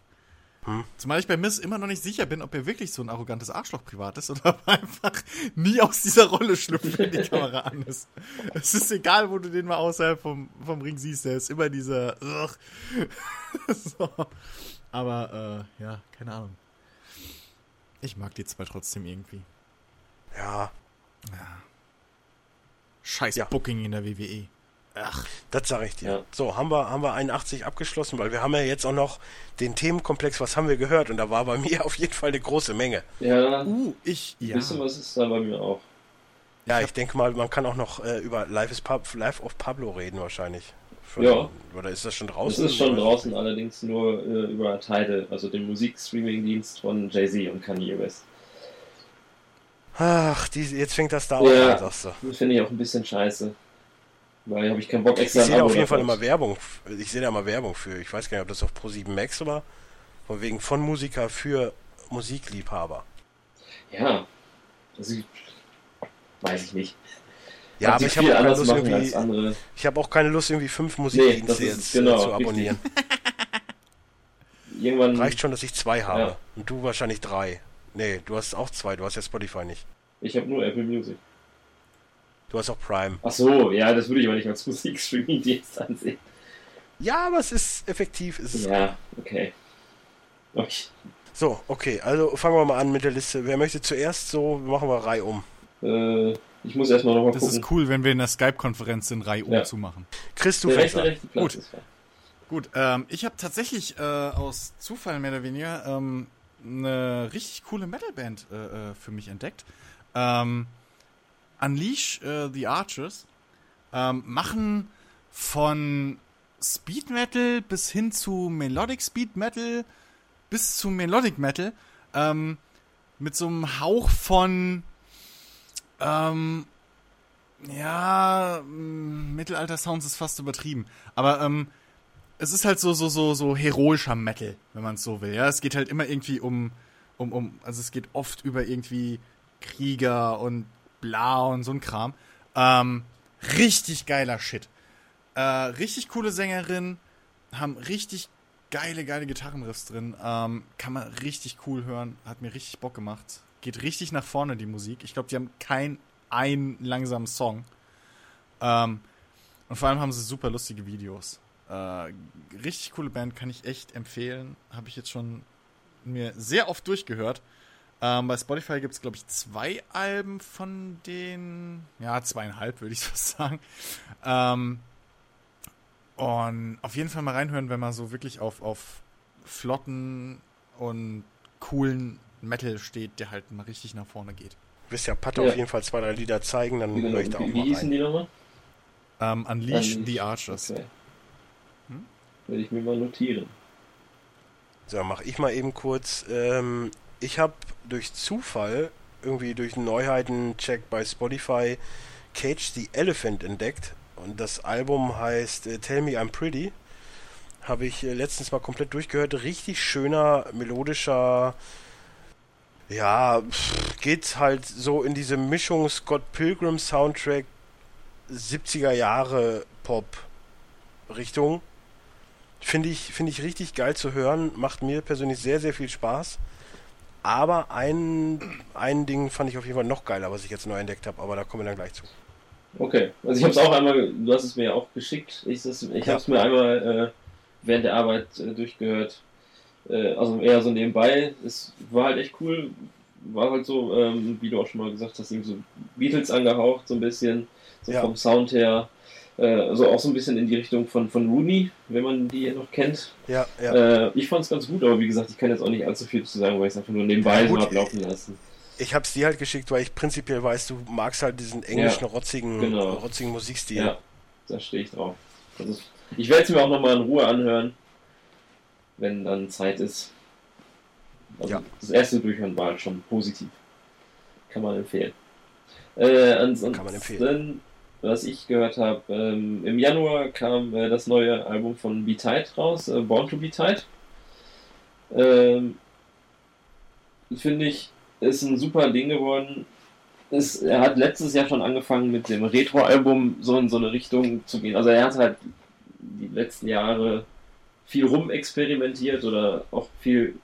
Zumal ich bei Miss immer noch nicht sicher bin, ob er wirklich so ein arrogantes Arschloch privat ist oder ob er einfach nie aus dieser Rolle schlüpft, wenn die Kamera an ist. Es ist egal, wo du den mal außerhalb vom, vom Ring siehst, der ist immer dieser. [laughs] So. Aber, äh, ja, keine Ahnung. Ich mag die zwei trotzdem irgendwie. Ja, Scheiß Ja. Booking in der WWE. Ach, das sage ich dir. Ja. So, haben wir, haben wir 81 abgeschlossen, weil wir haben ja jetzt auch noch den Themenkomplex, was haben wir gehört? Und da war bei [laughs] mir auf jeden Fall eine große Menge. Ja, uh, ich, ein ja. bisschen was ist da bei mir auch. Ja, ich denke mal, man kann auch noch äh, über Live, is Pab Live of Pablo reden wahrscheinlich. Von- Ja. Oder ist das schon draußen? ist schon Oder- draußen, allerdings nur äh, über Tidal, also den Musikstreaming-Dienst von Jay-Z und Kanye West. Ach, die, jetzt fängt das da Ja. auch an, sagst du. Das finde ich auch ein bisschen scheiße. Weil habe ich keinen Bock Ich extra sehe ein da auf jeden Fall immer Werbung. Ich sehe da immer Werbung für. Ich weiß gar nicht, ob das auf Pro7 Max war. Von wegen von Musiker für Musikliebhaber. Ja, also, weiß ich nicht. Ja, aber ich habe keine Lust irgendwie. Ich habe auch keine Lust irgendwie fünf Musikdienste ist jetzt genau, äh, zu richtig. abonnieren. Irgendwann, Reicht schon, dass ich zwei habe. Ja. Und du wahrscheinlich drei. Nee, du hast auch zwei. Du hast ja Spotify nicht. ich habe nur Apple Music. Du hast auch Prime. Ach so, ja, das würde ich aber nicht als [laughs] Musikstreaming-Dienst ansehen. Ja, aber es ist effektiv. Es ist Ja, okay. okay. So, okay. Also fangen wir mal an mit der Liste. Wer möchte zuerst so? Machen wir Reihe um. Äh, ich muss erstmal nochmal Das gucken. ist cool, wenn wir in der Skype-Konferenz den Reihe Ja. umzumachen. Chris, du rechte, an. rechte Platz Gut. Gut, ähm, ich habe tatsächlich äh, aus Zufall mehr oder weniger ähm, eine richtig coole Metalband äh, äh, für mich entdeckt. Ähm, Unleash äh, the Archers ähm, machen von Speed Metal bis hin zu Melodic Speed Metal bis zu Melodic Metal ähm, mit so einem Hauch von ähm, ja, m, Mittelalter-Sounds ist fast übertrieben. Aber ähm, es ist halt so, so, so, so heroischer Metal, wenn man es so will. Ja, es geht halt immer irgendwie um, um, um, also es geht oft über irgendwie Krieger und bla und so ein Kram. Ähm, richtig geiler Shit. Äh, richtig coole Sängerin, haben richtig geile, geile Gitarrenriffs drin. Ähm, kann man richtig cool hören, hat mir richtig Bock gemacht. Geht richtig nach vorne, die Musik. Ich glaube, die haben keinen einen langsamen Song. Ähm, und vor allem haben sie super lustige Videos. Äh, richtig coole Band, kann ich echt empfehlen. Habe ich jetzt schon mir sehr oft durchgehört. Ähm, bei Spotify gibt es, glaube ich, zwei Alben von den, ja, zweieinhalb, würde ich [laughs] fast sagen. Ähm, und auf jeden Fall mal reinhören, wenn man so wirklich auf, auf flotten und coolen Metal steht, der halt mal richtig nach vorne geht. Du wirst ja Patte Ja. auf jeden Fall zwei, drei Lieder zeigen, dann Wie, höre ich da auch wie, wie mal hießen rein. die nochmal? Ähm, Unleash Unleash. the Archers. Okay. Hm? Werde ich mir mal notieren. So, mache ich mal eben kurz. Ähm, ich habe durch Zufall, irgendwie durch einen Neuheiten-Check bei Spotify, Cage the Elephant entdeckt. Und das Album heißt äh, Tell Me I'm Pretty. Habe ich äh, letztens mal komplett durchgehört. Richtig schöner, melodischer. Ja, geht halt so in diese Mischung Scott Pilgrim Soundtrack 70er Jahre Pop Richtung. Finde ich, finde ich richtig geil zu hören. Macht mir persönlich sehr, sehr viel Spaß. Aber ein, ein Ding fand ich auf jeden Fall noch geiler, was ich jetzt neu entdeckt habe. Aber da kommen wir dann gleich zu. Okay, also ich habe es auch einmal, du hast es mir ja auch geschickt. Ich, das- ich Ja. habe es mir einmal äh, während der Arbeit äh, durchgehört. Äh, also eher so nebenbei. Es war halt echt cool. War halt so, ähm, wie du auch schon mal gesagt hast, irgendwie so Beatles angehaucht, so ein bisschen. So Ja. vom Sound her. Äh, also auch so ein bisschen in die Richtung von, von Rooney, wenn man die noch kennt. Ja, ja. Äh, ich fand es ganz gut, aber wie gesagt, ich kann jetzt auch nicht allzu viel zu sagen, weil ich es einfach nur nebenbei Ja, so gut, hab laufen lassen. Ich habe es dir halt geschickt, weil ich prinzipiell weiß, du magst halt diesen englischen, rotzigen, genau. rotzigen Musikstil. Ja, da stehe ich drauf. Ist, ich werde es mir auch nochmal in Ruhe anhören, wenn dann Zeit ist. Also Ja. Das erste Durchhören war schon positiv. Kann man empfehlen. Äh, ansonsten, Kann man empfehlen. Was ich gehört habe, ähm, im Januar kam äh, das neue Album von Be Tight raus, äh, Born to Be Tight. Ähm, Finde ich, ist ein super Ding geworden. Ist, er hat letztes Jahr schon angefangen mit dem Retro-Album so in so eine Richtung zu gehen. Also er hat halt die letzten Jahre viel rumexperimentiert oder auch viel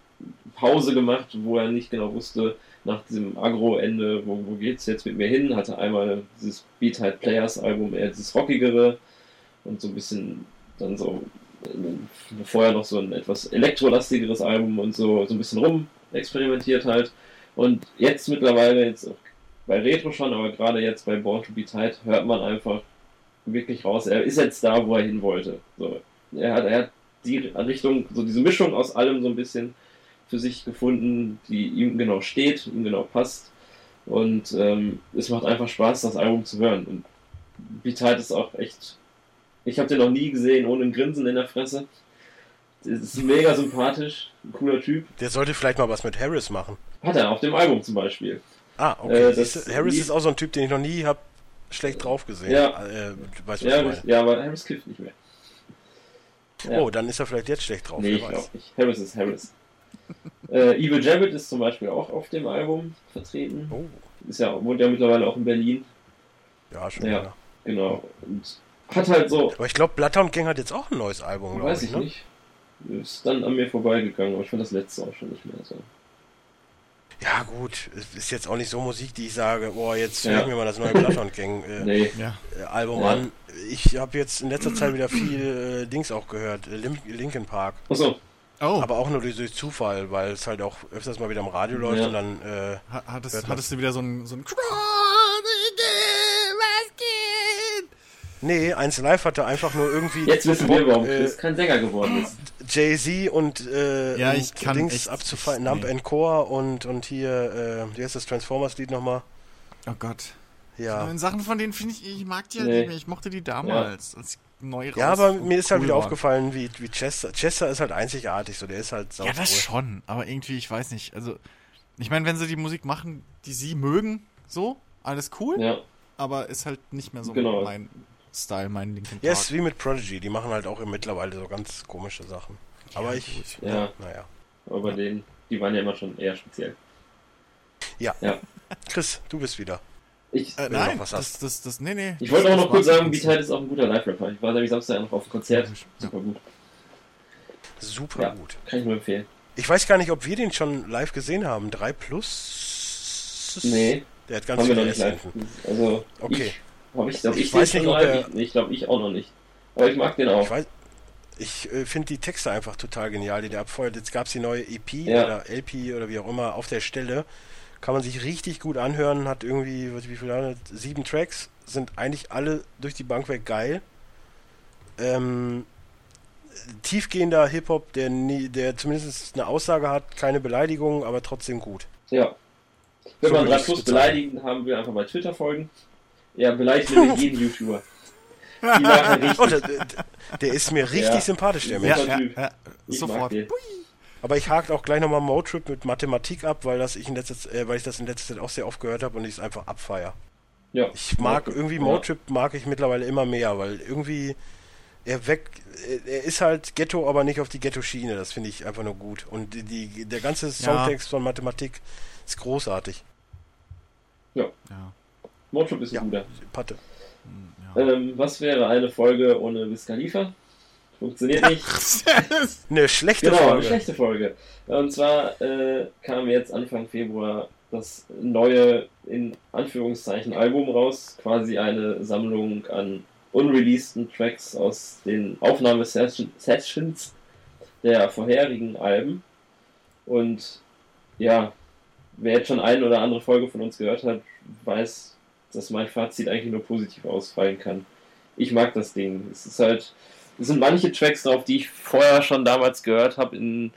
Pause gemacht, wo er nicht genau wusste, nach diesem Agro-Ende, wo, wo geht's jetzt mit mir hin, hatte einmal dieses Beat Halt Players Album, eher dieses rockigere und so ein bisschen dann so äh, vorher noch so ein etwas elektrolastigeres Album und so, so ein bisschen rum experimentiert halt. Und jetzt mittlerweile, jetzt auch bei Retro schon, aber gerade jetzt bei Born to Be Tight, hört man einfach wirklich raus, er ist jetzt da, wo er hin wollte. So, er, hat, er hat die Richtung, so diese Mischung aus allem so ein bisschen für sich gefunden, die ihm genau steht, ihm genau passt. Und ähm, es macht einfach Spaß, das Album zu hören. Und Tight ist auch echt. Ich habe den noch nie gesehen ohne ein Grinsen in der Fresse. Das ist mega sympathisch, ein cooler Typ. Der sollte vielleicht mal was mit Harris machen. Hat er auf dem Album zum Beispiel. Ah, okay. Äh, das- Harris ist auch so ein Typ, den ich noch nie hab schlecht drauf gesehen. Ja. Äh, weißt Ja, ja, aber Harris kifft nicht mehr. Ja. Oh, dann ist er vielleicht jetzt schlecht drauf. nee, ich weiß. glaube nicht. Harris ist Harris. Äh, Evil Jabbit ist zum Beispiel auch auf dem Album vertreten. Oh, Ist ja, wohnt ja mittlerweile auch in Berlin. ja, schon Ja. wieder. Genau. Und hat halt so, Aber ich glaube, Bloodhound Gang hat jetzt auch ein neues Album, glaube weiß ich. ich ne? nicht. Ist dann an mir vorbeigegangen, aber ich fand das letzte auch schon nicht mehr so. Ja, gut. Es ist jetzt auch nicht so Musik, die ich sage, boah, jetzt Ja. höre ich mir mal das neue Bloodhound Gang äh, Nee. Äh, Album Ja. an. Ich habe jetzt in letzter Zeit wieder viel äh, Dings auch gehört. Äh, Linkin Park. Achso, Oh, Aber auch nur durch, Zufall, weil es halt auch öfters mal wieder im Radio läuft Ja. und dann. Äh, ha- hattest, hattest du wieder so ein, so ein nee, eins live hatte einfach nur irgendwie. jetzt wissen wir, warum äh, Chris kein Sänger geworden ist. Jay-Z und, äh, Ja, und ich kann Dings echt- abzufallen, ich- Nump nee. and Core und, und hier, äh, wie heißt das Transformers-Lied nochmal? Oh Gott. Ja. In Sachen von denen finde ich, ich mag die halt Nee. nicht mehr. Ich mochte die damals, als neu Ja, raus- aber mir ist halt cool wieder waren. aufgefallen, wie, wie Chester. Chester ist halt einzigartig, so der ist halt sau Ja, das schon. Aber irgendwie, ich weiß nicht. Also, ich meine, wenn sie die Musik machen, die sie mögen, so, alles cool. Ja, Aber ist halt nicht mehr so Genau. mein Style, mein Linkin Park. Ja, ist wie mit Prodigy, die machen halt auch mittlerweile so ganz komische Sachen. Aber ich, ja, naja. aber bei denen, die waren ja immer schon eher speziell. Chris, du bist wieder. Ich, Äh, nein, noch was das, das, das, nee, nee. ich wollte auch noch kurz sagen, Beat ist auch ein guter Live-Rapper. Ich war nämlich Samstag noch auf dem Konzert. Ja. Super gut. Super Ja. gut. Kann ich nur empfehlen. Ich weiß gar nicht, ob wir den schon live gesehen haben. 3 Plus? Nee, Der hat ganz viele nicht S live. hinten. Also, Okay. ich, hab ich, Ich ich, weiß nicht, ob er- Ich, ich glaube, ich auch noch nicht. Aber ich mag den auch. Ich weiß, ich äh, finde die Texte einfach total genial, die der abfeuert. Jetzt gab es die neue EP Ja. oder LP oder wie auch immer auf der Stelle. Kann man sich richtig gut anhören, hat irgendwie, was- wie viele hat es? Sieben Tracks, sind eigentlich alle durch die Bank weg geil. Ähm, tiefgehender Hip-Hop, der, nie, der zumindest eine Aussage hat, keine Beleidigung, aber trotzdem gut. Ja. Wenn So man würde 3 ich's Plus bezeichnen. beleidigen, haben wir einfach bei Twitter folgen. Ja, beleidigt nämlich jeden [laughs] YouTuber. Die machen [laughs] richtig. Oh, der, der, ist mir richtig Ja. sympathisch, der Ja, Mensch. ja, ja, Ich mag sofort. Aber ich hake auch gleich nochmal Motrip mit Mathematik ab, weil, das ich in letzter, äh, weil ich das in letzter Zeit auch sehr oft gehört habe und ich es einfach abfeier. Ja. Ich mag irgendwie Ja. Motrip mag ich mittlerweile immer mehr, weil irgendwie er weg, er- er ist halt Ghetto, aber nicht auf die Ghetto-Schiene. Das finde ich einfach nur gut. Und die, die, der ganze Songtext von Mathematik ist großartig. Ja. Motrip ist ein Ja. guter. Patte. ja. Ähm, was wäre eine Folge ohne Wiz Khalifa? Funktioniert nicht. [laughs] Eine schlechte Genau, eine Folge. schlechte Folge. Und zwar äh, kam jetzt Anfang Februar das neue, in Anführungszeichen, Album raus. Quasi eine Sammlung an unreleaseden Tracks aus den Aufnahmesessions der vorherigen Alben. Und ja, wer jetzt schon eine oder andere Folge von uns gehört hat, weiß, dass mein Fazit eigentlich nur positiv ausfallen kann. Ich mag das Ding. Es ist halt, es sind manche Tracks drauf, die ich vorher schon damals gehört habe in,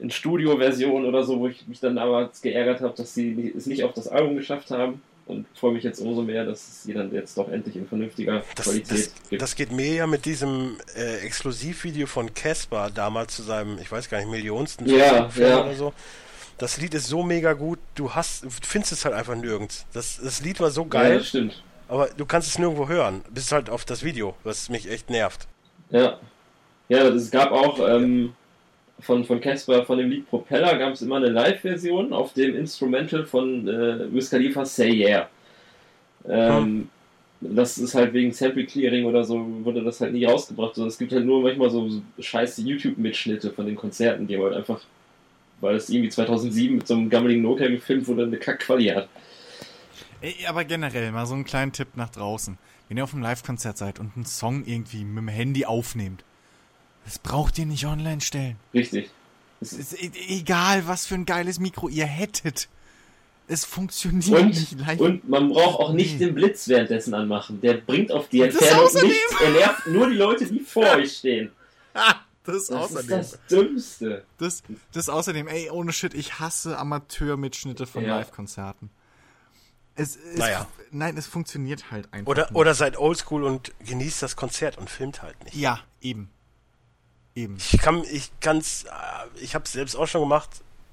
in Studio-Versionen oder so, wo ich mich dann damals geärgert habe, dass sie es nicht auf das Album geschafft haben. Und freue mich jetzt umso mehr, dass es sie dann jetzt doch endlich in vernünftiger Das, Qualität das, gibt. das geht mir ja mit diesem äh, Exklusivvideo von Casper damals zu seinem, ich weiß gar nicht, millionsten Ja, Film ja. oder so. Das Lied ist so mega gut, du hast, findest es halt einfach nirgends. Das, das Lied war so ja, geil, das stimmt. aber du kannst es nirgendwo hören. Bis halt auf das Video, was mich echt nervt. Ja. Ja, es gab auch ähm, von von Casper, von dem Lied Propeller, gab es immer eine Live-Version auf dem Instrumental von äh, Wiz Khalifa Say Yeah. Ähm, Das ist halt wegen Sample Clearing oder so, wurde das halt nie rausgebracht. Es gibt halt nur manchmal so, scheiße YouTube-Mitschnitte von den Konzerten, die halt einfach weil es irgendwie 2007 mit so einem gammeligen Nokia gefilmt wurde eine Kackquali hat. Ey, aber generell mal so einen kleinen Tipp nach draußen. Wenn ihr auf einem Live-Konzert seid und einen Song irgendwie mit dem Handy aufnehmt, das braucht ihr nicht online stellen. Richtig. Es ist e- egal, was für ein geiles Mikro ihr hättet. Es funktioniert Und, nicht live. und man braucht auch nicht Nee. den Blitz währenddessen anmachen. Der bringt auf die Entfernung nichts. Er nervt nur die Leute, die vor [laughs] euch stehen. Das ist Das außerdem. ist das Dümmste. Das, das außerdem, ey, ohne Shit, ich hasse Amateurmitschnitte von Ja. Live-Konzerten. Es, es, Naja. Nein, es funktioniert halt einfach. Oder, nicht. oder seid oldschool und genießt das Konzert und filmt halt nicht. Ja, eben. Eben. Ich kann, ich kann's, äh, ich hab's selbst auch schon gemacht.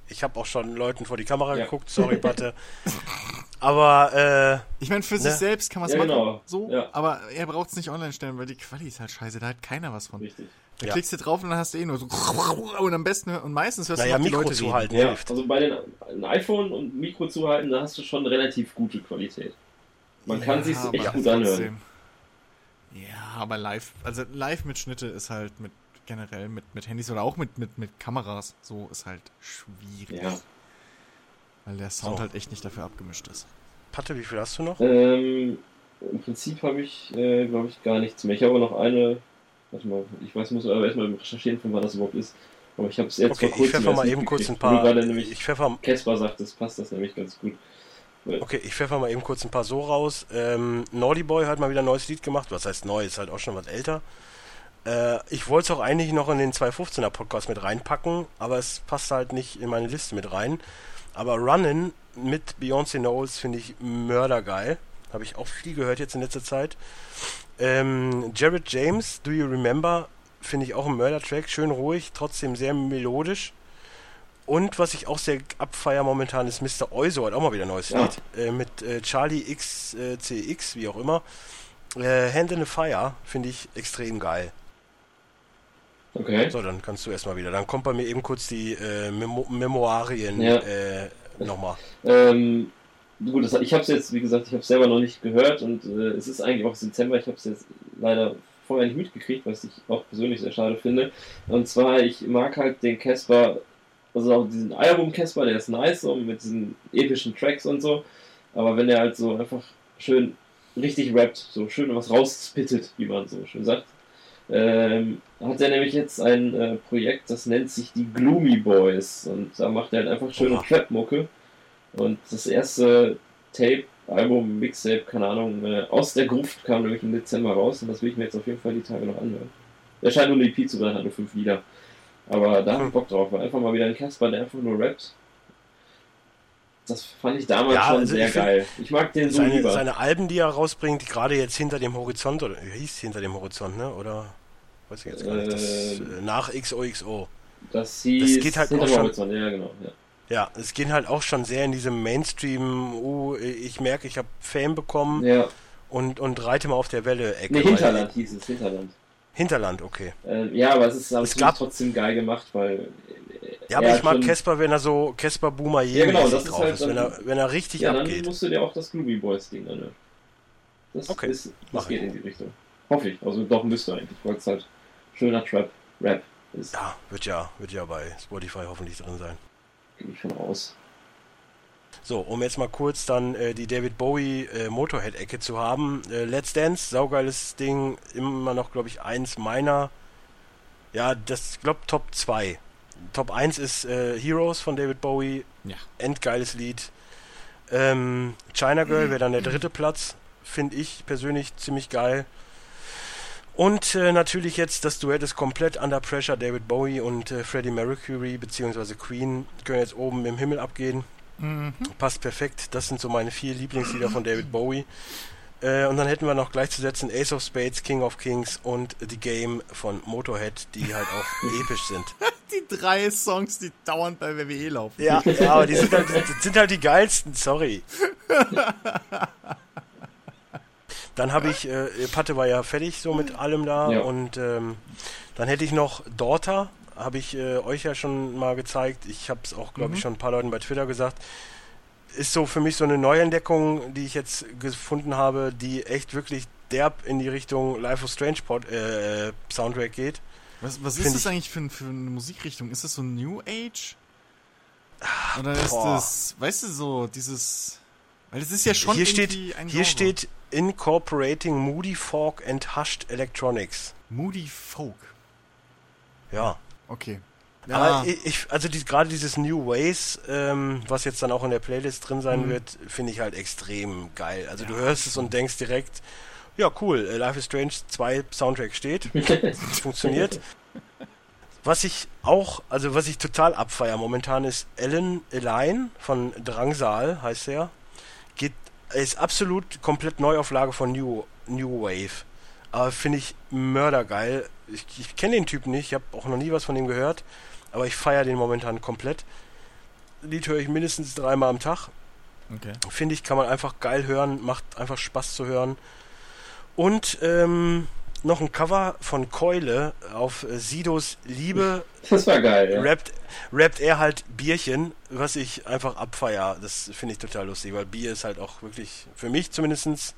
Ich habe auch schon Leuten vor die Kamera Ja. geguckt, sorry, Batte. [laughs] Aber, Ich meine, für Ne? sich selbst kann man es Ja, machen. genau. So, Ja. aber er braucht es nicht online stellen, weil die Quali ist halt scheiße. Da hat keiner was von. Richtig. Da Ja. klickst du drauf und dann hast du eh nur so. [laughs] Und am besten, und meistens hörst naja, du Mikro Leute zuhalten Ja, also bei den iPhone und Mikro zuhalten, da hast du schon relativ gute Qualität. Man kann sich echt gut trotzdem. anhören. Ja, aber live, also Live-Mitschnitte ist halt mit generell mit, mit Handys oder auch mit, mit, mit Kameras so ist halt schwierig. Ja. Weil der Sound So. halt echt nicht dafür abgemischt ist. Patte, wie viel hast du noch? Ähm, Im Prinzip habe ich, äh, glaube ich, gar nichts mehr. Ich habe aber noch eine. Warte mal, ich weiß, muss aber erstmal recherchieren, von wann das überhaupt ist. Aber ich habe es jetzt Okay, vor ich kurzem pfeffer erst mal eben kurz ein paar. gerade nämlich Ich pfeffer, Casper sagt, das passt das nämlich ganz gut. okay, ich pfeffer mal eben kurz ein paar so raus. Ähm, Naughty Boy hat mal wieder ein neues Lied gemacht. Was heißt neu? Ist halt auch schon was älter. Äh, ich wollte es auch eigentlich noch in den 215er Podcast mit reinpacken, aber es passt halt nicht in meine Liste mit rein. Aber Runnin' mit Beyoncé Knowles finde ich mördergeil. Habe ich auch viel gehört jetzt in letzter Zeit. Ähm, Jared James, Do You Remember? Finde ich auch ein Mörder-Track. Schön ruhig, trotzdem sehr melodisch. Und was ich auch sehr abfeier momentan ist Mr. Oizo, hat auch mal wieder ein neues Ja. Lied. Äh, mit äh, Charlie XCX, wie auch immer. Äh, Hand in the Fire finde ich extrem geil. Okay. So, dann kannst du erstmal wieder. Dann kommt bei mir eben kurz die äh, Memo Memoirien Ja. äh, nochmal. Ähm, gut, das, ich habe es jetzt, wie gesagt, ich habe es selber noch nicht gehört und äh, es ist eigentlich auch Dezember. Ich habe es jetzt leider vorher nicht mitgekriegt, was ich auch persönlich sehr schade finde. Und zwar, ich mag halt den Casper, also auch diesen Album Casper, der ist nice, so mit diesen epischen Tracks und so. Aber wenn er halt so einfach schön richtig rappt, so schön was rausspittet, wie man so schön sagt, ähm, hat er nämlich jetzt ein äh, Projekt, das nennt sich die Gloomy Boys. Und da macht er halt einfach schöne. Trap-Mucke. Und das erste Tape, Album, Mixtape, keine Ahnung, äh, aus der Gruft kam nämlich im Dezember raus. Und das will ich mir jetzt auf jeden Fall die Tage noch anhören. Er scheint nur eine EP zu sein, hat nur fünf Lieder. Aber da hab ich Hm. Bock drauf, weil einfach mal wieder ein Casper, der einfach nur rappt. Das fand ich damals Ja, schon also sehr ich geil. Ich mag den so Seine, lieber. seine Alben, die er rausbringt, gerade jetzt hinter dem Horizont, oder hieß hinter dem Horizont, ne? Oder weiß ich jetzt gar nicht. Das, Ähm. äh, nach XOXO. das hieß geht halt auch schon- Horizont, ja genau. Ja. Ja, es geht halt auch schon sehr in diesem Mainstream, uh, ich merke, ich habe Fame bekommen ja. und, und reite mal auf der Welle-Ecke. Nee, weil- Hinterland hieß es, Hinterland. Hinterland, okay. Ähm, ja, aber es ist aber Es gab- trotzdem geil gemacht, weil. äh, Ja, aber er ich mag schon- Casper, wenn er so Casper Boomer Ja, genau, das ist drauf halt ist, dann- wenn er, wenn er richtig Ja, dann abgeht. musst du dir auch das Gloomy Boys Ding anhören. Das, Okay, ist, das geht ich. in die Richtung. Hoffe ich. Also doch müsste eigentlich, weil es halt schöner Trap, Rap ist. Ja, wird ja, wird ja bei Spotify hoffentlich drin sein. Gehe ich von aus. So, um jetzt mal kurz dann äh, die David Bowie äh, Motorhead-Ecke zu haben. Äh, Let's Dance, saugeiles Ding, immer noch, glaube ich, eins meiner, ja, das, glaube Top 2. Top 1 ist äh, Heroes von David Bowie, Ja. endgeiles Lied. Ähm, China Girl wäre dann der dritte Platz, finde ich persönlich ziemlich geil. Und äh, natürlich jetzt das Duett ist komplett under pressure. David Bowie und äh, Freddie Mercury bzw. Queen können jetzt oben im Himmel abgehen. Mhm. Passt perfekt. Das sind so meine vier Lieblingslieder von David Bowie. Äh, und dann hätten wir noch gleichzusetzen Ace of Spades, King of Kings und The Game von Motorhead, die halt auch [laughs] episch sind. Die drei Songs, die dauernd bei WWE laufen. Ja, ja aber die sind halt, [laughs] das sind halt die geilsten, sorry. [laughs] Dann habe ich, äh, Patte war ja fertig so mit allem da Ja. und ähm, dann hätte ich noch Daughter, habe ich äh, euch ja schon mal gezeigt. Ich habe es auch, glaube ich, schon ein paar Leuten bei Twitter gesagt. Ist so für mich so eine Neuentdeckung, die ich jetzt gefunden habe, die echt wirklich derb in die Richtung Life of Strange Pod, äh, Soundtrack geht. Was, was ist das ich- eigentlich für, für eine Musikrichtung? Ist das so New Age? Dann ist boah. das, weißt du, so, dieses. Weil das ist ja schon Hier steht, hier steht Incorporating Moody Folk and Hushed Electronics. Moody Folk. Ja. Okay. Aber ich, also die, gerade dieses New Ways, ähm, was jetzt dann auch in der Playlist drin sein Mhm. wird, finde ich halt extrem geil. Also du hörst es und denkst direkt, ja cool, äh, Life is Strange 2 Soundtrack steht, [laughs] funktioniert. Was ich auch, also was ich total abfeier momentan ist Alan Align von Drangsal, heißt er. Ist absolut komplett Neuauflage von New, New Wave. Aber finde ich mördergeil. Ich, ich kenne den Typen nicht, ich habe auch noch nie was von ihm gehört, aber ich feiere den momentan komplett. Lied höre ich mindestens dreimal am Tag. Okay. Finde ich, kann man einfach geil hören, macht einfach Spaß zu hören. Und ähm, noch ein Cover von Keule auf äh, Sidos Liebe [laughs] Das war geil, ja. rappt, rappt er halt Bierchen, was ich einfach abfeier. Das finde ich total lustig, weil Bier ist halt auch wirklich, für mich zumindestens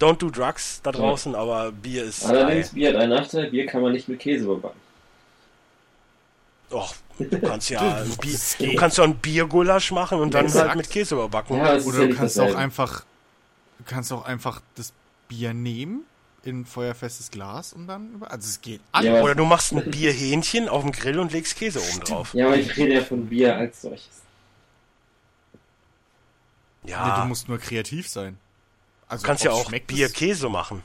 don't do drugs da draußen, aber Bier ist Allerdings, geil. Bier hat einen Nachteil, Bier kann man nicht mit Käse überbacken. Och, du kannst ja [laughs] ein Bier, du kannst ja ein Biergulasch machen und dann Exakt. halt mit Käse überbacken. Ja, Oder ja du kannst auch einfach, du kannst auch einfach das Bier nehmen in feuerfestes Glas und dann über. Also es geht alles. Ja, Oder du machst ein Bierhähnchen auf dem Grill und legst Käse oben drauf. Ja, aber ich rede ja von Bier als solches. Nee, Ja, du musst nur kreativ sein. Also du kannst ja auch Bier-Käse machen.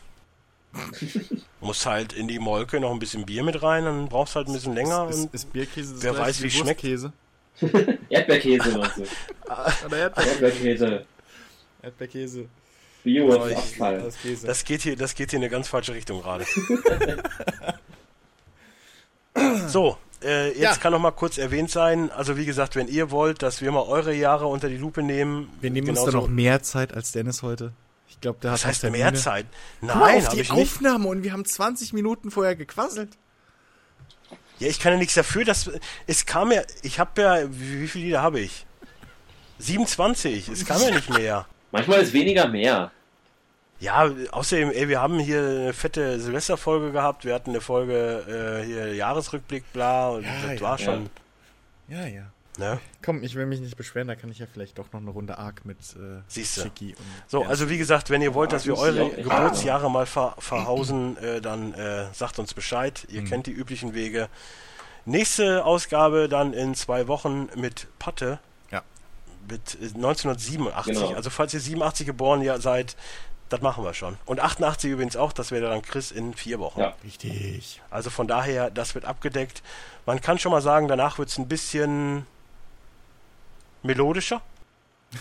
[laughs] musst halt in die Molke noch ein bisschen Bier mit rein, dann brauchst halt ein bisschen länger. Ist, und ist, ist Bierkäse wer weiß, wie schmeckt. Wurstkäse? [laughs] [laughs] Erdbeerkäse Erdbeerkäse. Erdbeerkäse. Bio So, ist ich-. Das. Das geht hier, das geht hier in eine ganz falsche Richtung gerade. [laughs] so, äh, jetzt Ja. kann noch mal kurz erwähnt sein, also wie gesagt, wenn ihr wollt, dass wir mal eure Jahre unter die Lupe nehmen, Wir nehmen genauso- uns da noch mehr Zeit als Dennis heute. Ich glaube, der Was hat heißt noch mehr Termine. Zeit? Nein, auf die ich nicht. Aufnahme und wir haben 20 Minuten vorher gequasselt. Ja, ich kann ja nichts dafür, dass es kam ja, ich habe ja, wie, wie viele Lieder habe ich? 27, es kam ja nicht mehr. Manchmal ist weniger mehr. Ja, außerdem, ey, wir haben hier eine fette Silvesterfolge gehabt, wir hatten eine Folge äh, hier Jahresrückblick, bla, und Ja, das ja, war ja. schon, Ja, ja. ne? Komm, ich will mich nicht beschweren, da kann ich ja vielleicht doch noch eine Runde Arc mit äh, Siehste. Schicki und So, also wie gesagt, wenn ihr wollt, dass wir eure Geburtsjahre mal ver verhausen, äh, dann äh, sagt uns Bescheid. Ihr kennt die üblichen Wege. Nächste Ausgabe dann in zwei Wochen mit Patte. Ja. Mit äh, 1987. Genau. Also falls ihr 87 geboren ja seid, das machen wir schon. Und 88 übrigens auch, das wäre dann Chris in vier Wochen. Ja. Richtig. Also von daher, das wird abgedeckt. Man kann schon mal sagen, danach wird es ein bisschen melodischer.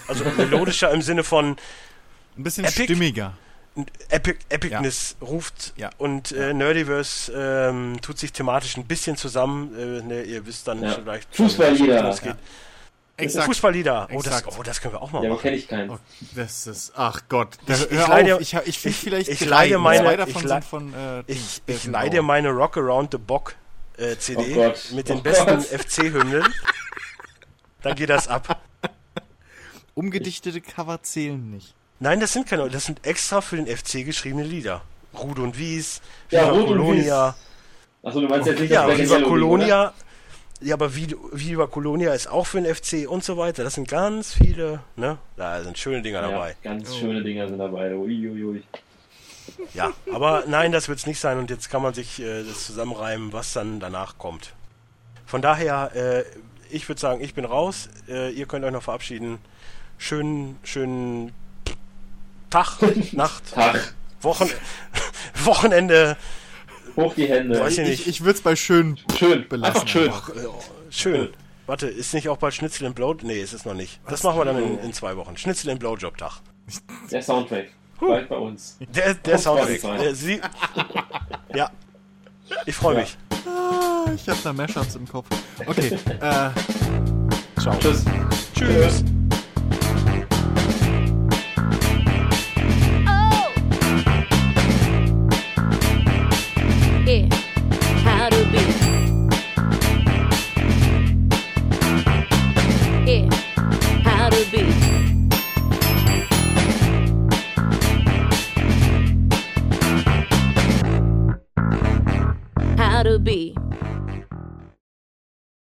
Also [laughs] melodischer im Sinne von Ein bisschen Epic? stimmiger. Epic, Epicness ruft Ja. und äh, Nerdiverse ähm, tut sich thematisch ein bisschen zusammen. Äh, ne, ihr wisst dann Ja. vielleicht, Fußballlieder. was geht. Exakt. Fußballlieder. Oh das, oh, das können wir auch mal Ja, machen. kenne ich keinen. Oh, das ist, ach Gott. Da, Ich- ich hör leide- auf, ich, ich finde ich- vielleicht ich drei. leide meine- Zwei ich davon le- sind von äh, Ich, ich Bauer. meine Rock Around the Bock äh, CD Oh mit den Oh besten. FC-Hymnen. Dann geht das ab. [laughs] Umgedichtete Cover zählen nicht. Nein, das sind keine, das sind extra für den FC geschriebene Lieder. Rud und Wies, Ja, Viva und Colonia. Achso, du meinst jetzt nicht Ja, Viva Ding, oder? Ja, aber Vi- Viva Colonia ist auch für den FC und so weiter. Das sind ganz viele, ne? Da sind schöne Dinger Ja, dabei. ganz schöne Dinger sind dabei. Uiuiui. Ja, aber nein, das wird es nicht sein und jetzt kann man sich äh, das zusammenreimen, was dann danach kommt. Von daher, äh, ich würde sagen, ich bin raus. Äh, ihr könnt euch noch verabschieden. Schönen, schönen Tag, [laughs] Nacht, Tag. Wochen, [laughs] Wochenende. Hoch die Hände. Weiß ich Ich, nicht. ich würde es bei schön Schön. belassen. Einfach schön. Ach, äh, schön. Warte, ist nicht auch bald Schnitzel im Blow? Nee, ist es noch nicht. Das machen wir dann in, in zwei Wochen. Schnitzel im Blowjob-Tag. Der Soundtrack. Bald bei uns. Der, der Soundtrack. Der, sie, ja. Ich freue Ja. mich. Ah, ich habe da Mashups im Kopf. Okay, äh, ciao. Tschüss. Tschüss. be. How to be.